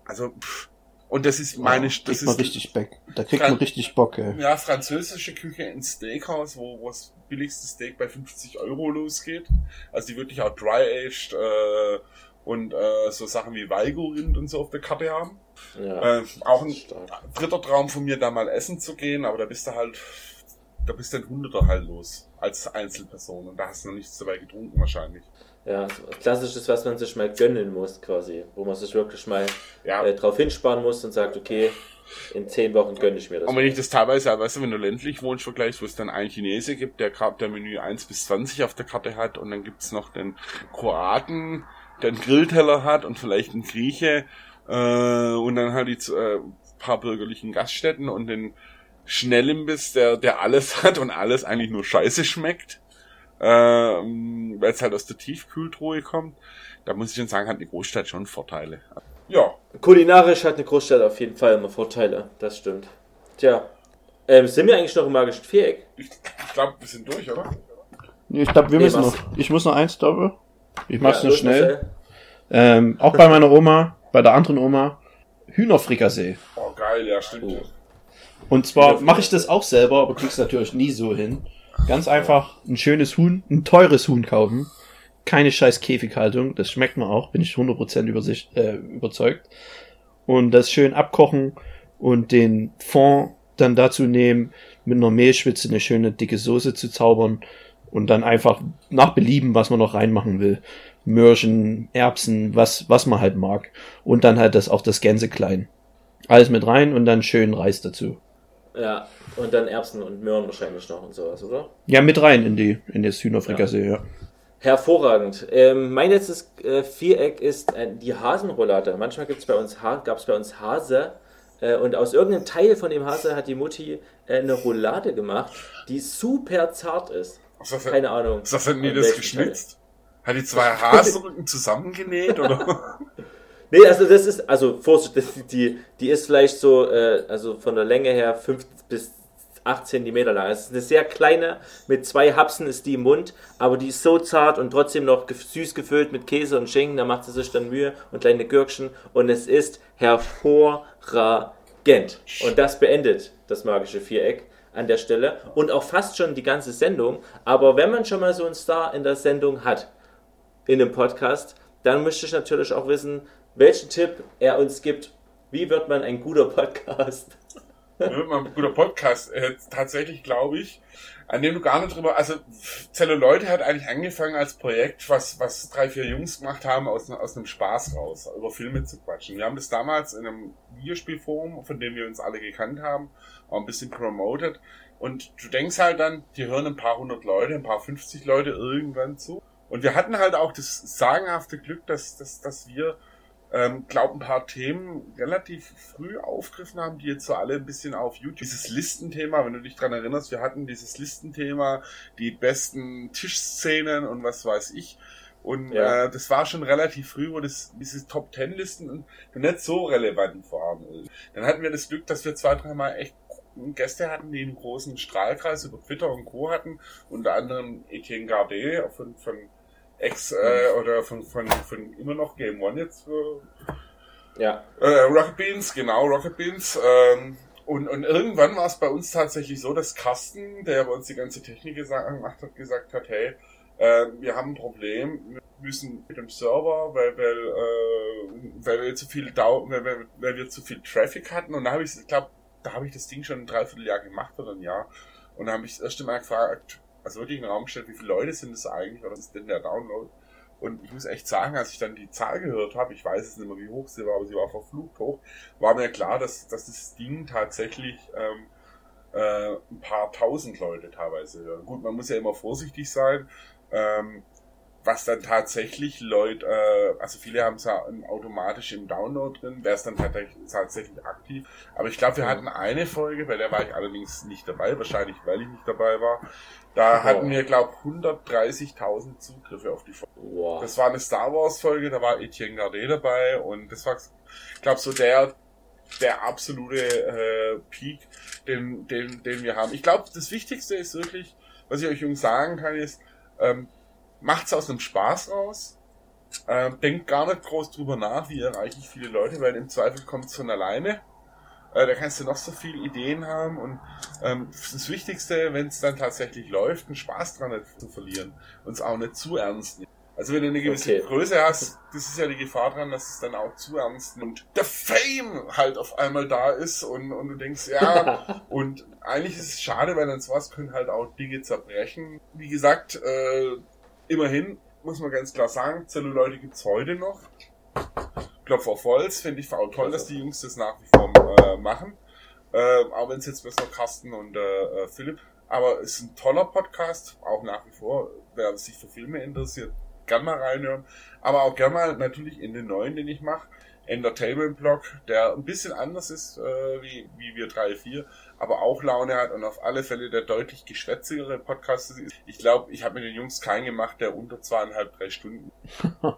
also pff, und das ist meine, ja, das ist man richtig Bock. Da kriegt man richtig Bock. Ey. Ja, französische Küche in Steakhouse, wo, wo das billigste Steak bei 50 Euro losgeht. Also die wirklich auch dry-aged äh, und äh, so Sachen wie Walgo-Rind und so auf der Karte haben. Ja, äh, auch ein stark. dritter Traum von mir, da mal essen zu gehen, aber da bist du halt, da bist du ein Hunderter halt los als Einzelperson und da hast du noch nichts dabei getrunken wahrscheinlich. Ja, klassisches, was man sich mal gönnen muss, quasi. Wo man sich wirklich mal ja. äh, drauf hinsparen muss und sagt, okay, in zehn Wochen gönne ich mir das. Und wenn ich das teilweise, weißt du, wenn du ländlich wohnst, vergleichst, wo es dann einen Chinese gibt, der gerade der Menü 1 bis 20 auf der Karte hat und dann gibt's noch den Kroaten, der einen Grillteller hat und vielleicht einen Grieche äh, und dann halt die äh, paar bürgerlichen Gaststätten und den Schnellimbiss, der, der alles hat und alles eigentlich nur scheiße schmeckt äh, weil es halt aus der Tiefkühltruhe kommt. Da muss ich schon sagen, hat eine Großstadt schon Vorteile. Ja. Kulinarisch hat eine Großstadt auf jeden Fall immer Vorteile, das stimmt. Tja, ähm, sind wir eigentlich noch im magischen Viereck? Ich, ich glaube, wir sind durch, oder? Ich glaube, wir nee, müssen noch. Ich muss noch eins doppel. Ich mach's ja, nur schnell. Ähm, auch bei meiner Oma, bei der anderen Oma, Hühnerfrikassee. Oh, geil, ja, stimmt. Oh. Und zwar mache ich das auch selber, aber krieg's natürlich nie so hin. Ganz einfach ein schönes Huhn, ein teures Huhn kaufen. Keine scheiß Käfighaltung, das schmeckt man auch, bin ich 100% über sich, äh, überzeugt. Und das schön abkochen und den Fond dann dazu nehmen, mit einer Mehlschwitze eine schöne dicke Soße zu zaubern und dann einfach nach Belieben, was man noch reinmachen will. Mörchen, Erbsen, was, was man halt mag. Und dann halt das, auch das Gänseklein. Alles mit rein und dann schön Reis dazu. Ja, und dann Erbsen und Möhren wahrscheinlich noch und sowas, oder? Ja, mit rein in die in das Hühnerfrikassee, ja. ja. Hervorragend. Ähm, mein letztes äh, Viereck ist äh, die Hasenroulade. Manchmal gibt's bei uns ha gab es bei uns Hase äh, und aus irgendeinem Teil von dem Hase hat die Mutti äh, eine Roulade gemacht, die super zart ist. Was Keine Ahnung. Ist das denn nie das geschnitzt? Hat die zwei Hasenrücken zusammengenäht oder? Nee, also das ist, also Vorsicht, die, die ist vielleicht so, äh, also von der Länge her 5 bis 8 cm lang. Es ist eine sehr kleine, mit zwei Hapsen ist die im Mund, aber die ist so zart und trotzdem noch süß gefüllt mit Käse und Schinken. Da macht sie sich dann Mühe und kleine Gürkchen und es ist hervorragend. Und das beendet das magische Viereck an der Stelle und auch fast schon die ganze Sendung. Aber wenn man schon mal so einen Star in der Sendung hat, in dem Podcast, dann möchte ich natürlich auch wissen, welchen Tipp er uns gibt. Wie wird man ein guter Podcast? Wird man ein guter Podcast? Äh, tatsächlich glaube ich, an dem du gar nicht drüber, also Zelluloide hat eigentlich angefangen als Projekt, was, was drei, vier Jungs gemacht haben, aus, aus einem Spaß raus, über Filme zu quatschen. Wir haben das damals in einem Videospielforum, von dem wir uns alle gekannt haben, auch ein bisschen promoted. Und du denkst halt dann, die hören ein paar hundert Leute, ein paar 50 Leute irgendwann zu. Und wir hatten halt auch das sagenhafte Glück, dass, dass, dass wir ähm, glaube ein paar Themen relativ früh aufgriffen haben, die jetzt so alle ein bisschen auf YouTube. Dieses Listenthema, wenn du dich dran erinnerst, wir hatten dieses Listenthema, die besten Tischszenen und was weiß ich. Und ja. äh, das war schon relativ früh, wo das, diese Top Ten Listen nicht so relevant waren. Dann hatten wir das Glück, dass wir zwei, dreimal echt Gäste hatten, die einen großen Strahlkreis über Twitter und Co. hatten, unter anderem Etienne Gardet von, von Ex äh, oder von, von, von immer noch Game One jetzt. Äh, ja. Äh, Rocket Beans, genau, Rocket Beans. Ähm, und, und irgendwann war es bei uns tatsächlich so, dass Carsten, der bei uns die ganze Technik gemacht hat, gesagt hat, hey, äh, wir haben ein Problem, wir müssen mit dem Server, weil, weil, äh, weil wir zu viel Dau weil, weil, weil wir zu viel Traffic hatten. Und da habe ich, ich glaube, da habe ich das Ding schon ein Dreivierteljahr gemacht oder ein Jahr. Und da habe ich das erste Mal gefragt, also wirklich in den Raum gestellt, wie viele Leute sind es eigentlich, was ist denn der Download? Und ich muss echt sagen, als ich dann die Zahl gehört habe, ich weiß es nicht mehr, wie hoch sie war, aber sie war verflucht hoch, war mir klar, dass, dass das Ding tatsächlich ähm, äh, ein paar tausend Leute teilweise hören. Gut, man muss ja immer vorsichtig sein. Ähm, was dann tatsächlich Leute, äh, also viele haben es ja automatisch im Download drin, wäre es dann tatsächlich, aktiv. Aber ich glaube, wir hatten eine Folge, bei der war ich allerdings nicht dabei, wahrscheinlich weil ich nicht dabei war. Da oh. hatten wir, glaube 130.000 Zugriffe auf die Folge. Wow. Das war eine Star Wars Folge, da war Etienne Gardet dabei und das war, glaube so der der absolute äh, Peak, den, den, den wir haben. Ich glaube, das Wichtigste ist wirklich, was ich euch Jungs sagen kann, ist, ähm, macht's aus einem Spaß raus. Ähm, denkt gar nicht groß drüber nach, wie erreiche ich viele Leute, weil im Zweifel kommt's von alleine. Äh, da kannst du noch so viele Ideen haben und ähm, das Wichtigste, wenn es dann tatsächlich läuft, einen Spaß dran nicht zu verlieren und es auch nicht zu ernst nehmen. Also wenn du eine gewisse okay. Größe hast, das ist ja die Gefahr dran, dass es dann auch zu ernst nimmt. Der Fame halt auf einmal da ist und, und du denkst, ja, und eigentlich ist es schade, weil dann sowas können halt auch Dinge zerbrechen. Wie gesagt, äh, immerhin muss man ganz klar sagen, Zelluleute gibt's heute noch. Klopf auf Holz, finde ich auch toll, dass die Jungs das nach wie vor äh, machen. Äh, auch wenn es jetzt besser Carsten und äh, äh, Philipp. Aber es ist ein toller Podcast, auch nach wie vor. Wer sich für Filme interessiert, gern mal reinhören. Aber auch gern mal natürlich in den neuen, den ich mache. Entertainment Blog, der ein bisschen anders ist äh, wie, wie wir 3, 4, aber auch Laune hat und auf alle Fälle der deutlich geschwätzigere Podcast ist. Ich glaube, ich habe mit den Jungs keinen gemacht, der unter zweieinhalb, drei Stunden.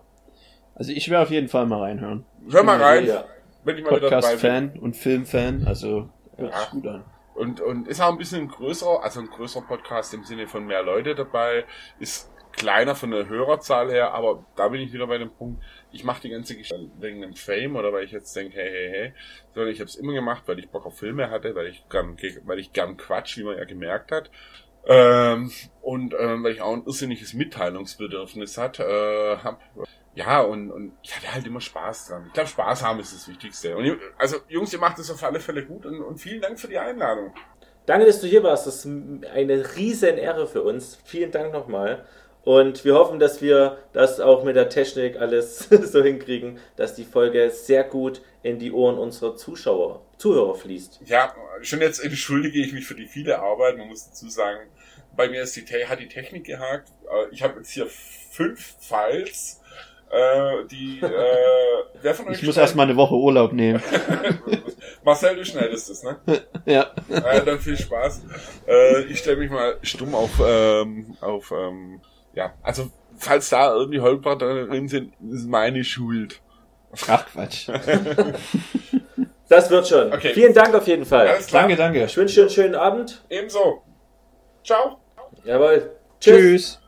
Also ich werde auf jeden Fall mal reinhören. Hör mal rein, ja. wenn ich mal Podcast-Fan und Film-Fan, also hört ja. sich gut an. Und, und ist auch ein bisschen größer, also ein größerer Podcast im Sinne von mehr Leute dabei, ist kleiner von der Hörerzahl her, aber da bin ich wieder bei dem Punkt, ich mache die ganze Geschichte wegen dem Fame oder weil ich jetzt denke, hey, hey, hey, sondern ich habe es immer gemacht, weil ich Bock auf Filme hatte, weil ich gern, weil ich gern Quatsch, wie man ja gemerkt hat. Ähm, und ähm, weil ich auch ein irrsinniges Mitteilungsbedürfnis hat, äh, hab, ja, und, und ich hatte halt immer Spaß dran. Ich glaube, Spaß haben ist das Wichtigste. Und also, Jungs, ihr macht das auf alle Fälle gut und, und vielen Dank für die Einladung. Danke, dass du hier warst. Das ist eine riesen Ehre für uns. Vielen Dank nochmal. Und wir hoffen, dass wir das auch mit der Technik alles so hinkriegen, dass die Folge sehr gut in die Ohren unserer Zuschauer, Zuhörer fließt. Ja, schon jetzt entschuldige ich mich für die viele Arbeit. Man muss dazu sagen, bei mir ist die, hat die Technik gehakt. Äh, ich habe jetzt hier fünf Files. Äh, die, äh, wer von euch ich muss erstmal eine Woche Urlaub nehmen. Marcel, du schneidest es, ne? ja. Äh, dann viel Spaß. Äh, ich stelle mich mal stumm auf, ähm, auf ähm, ja, also falls da irgendwie Holprer drin sind, ist meine Schuld. Ach Quatsch. Das wird schon. Okay. Vielen Dank auf jeden Fall. Alles klar. Danke, danke. Ich wünsche dir einen schönen Abend. Ebenso. Ciao. Jawohl. Tschüss. Tschüss.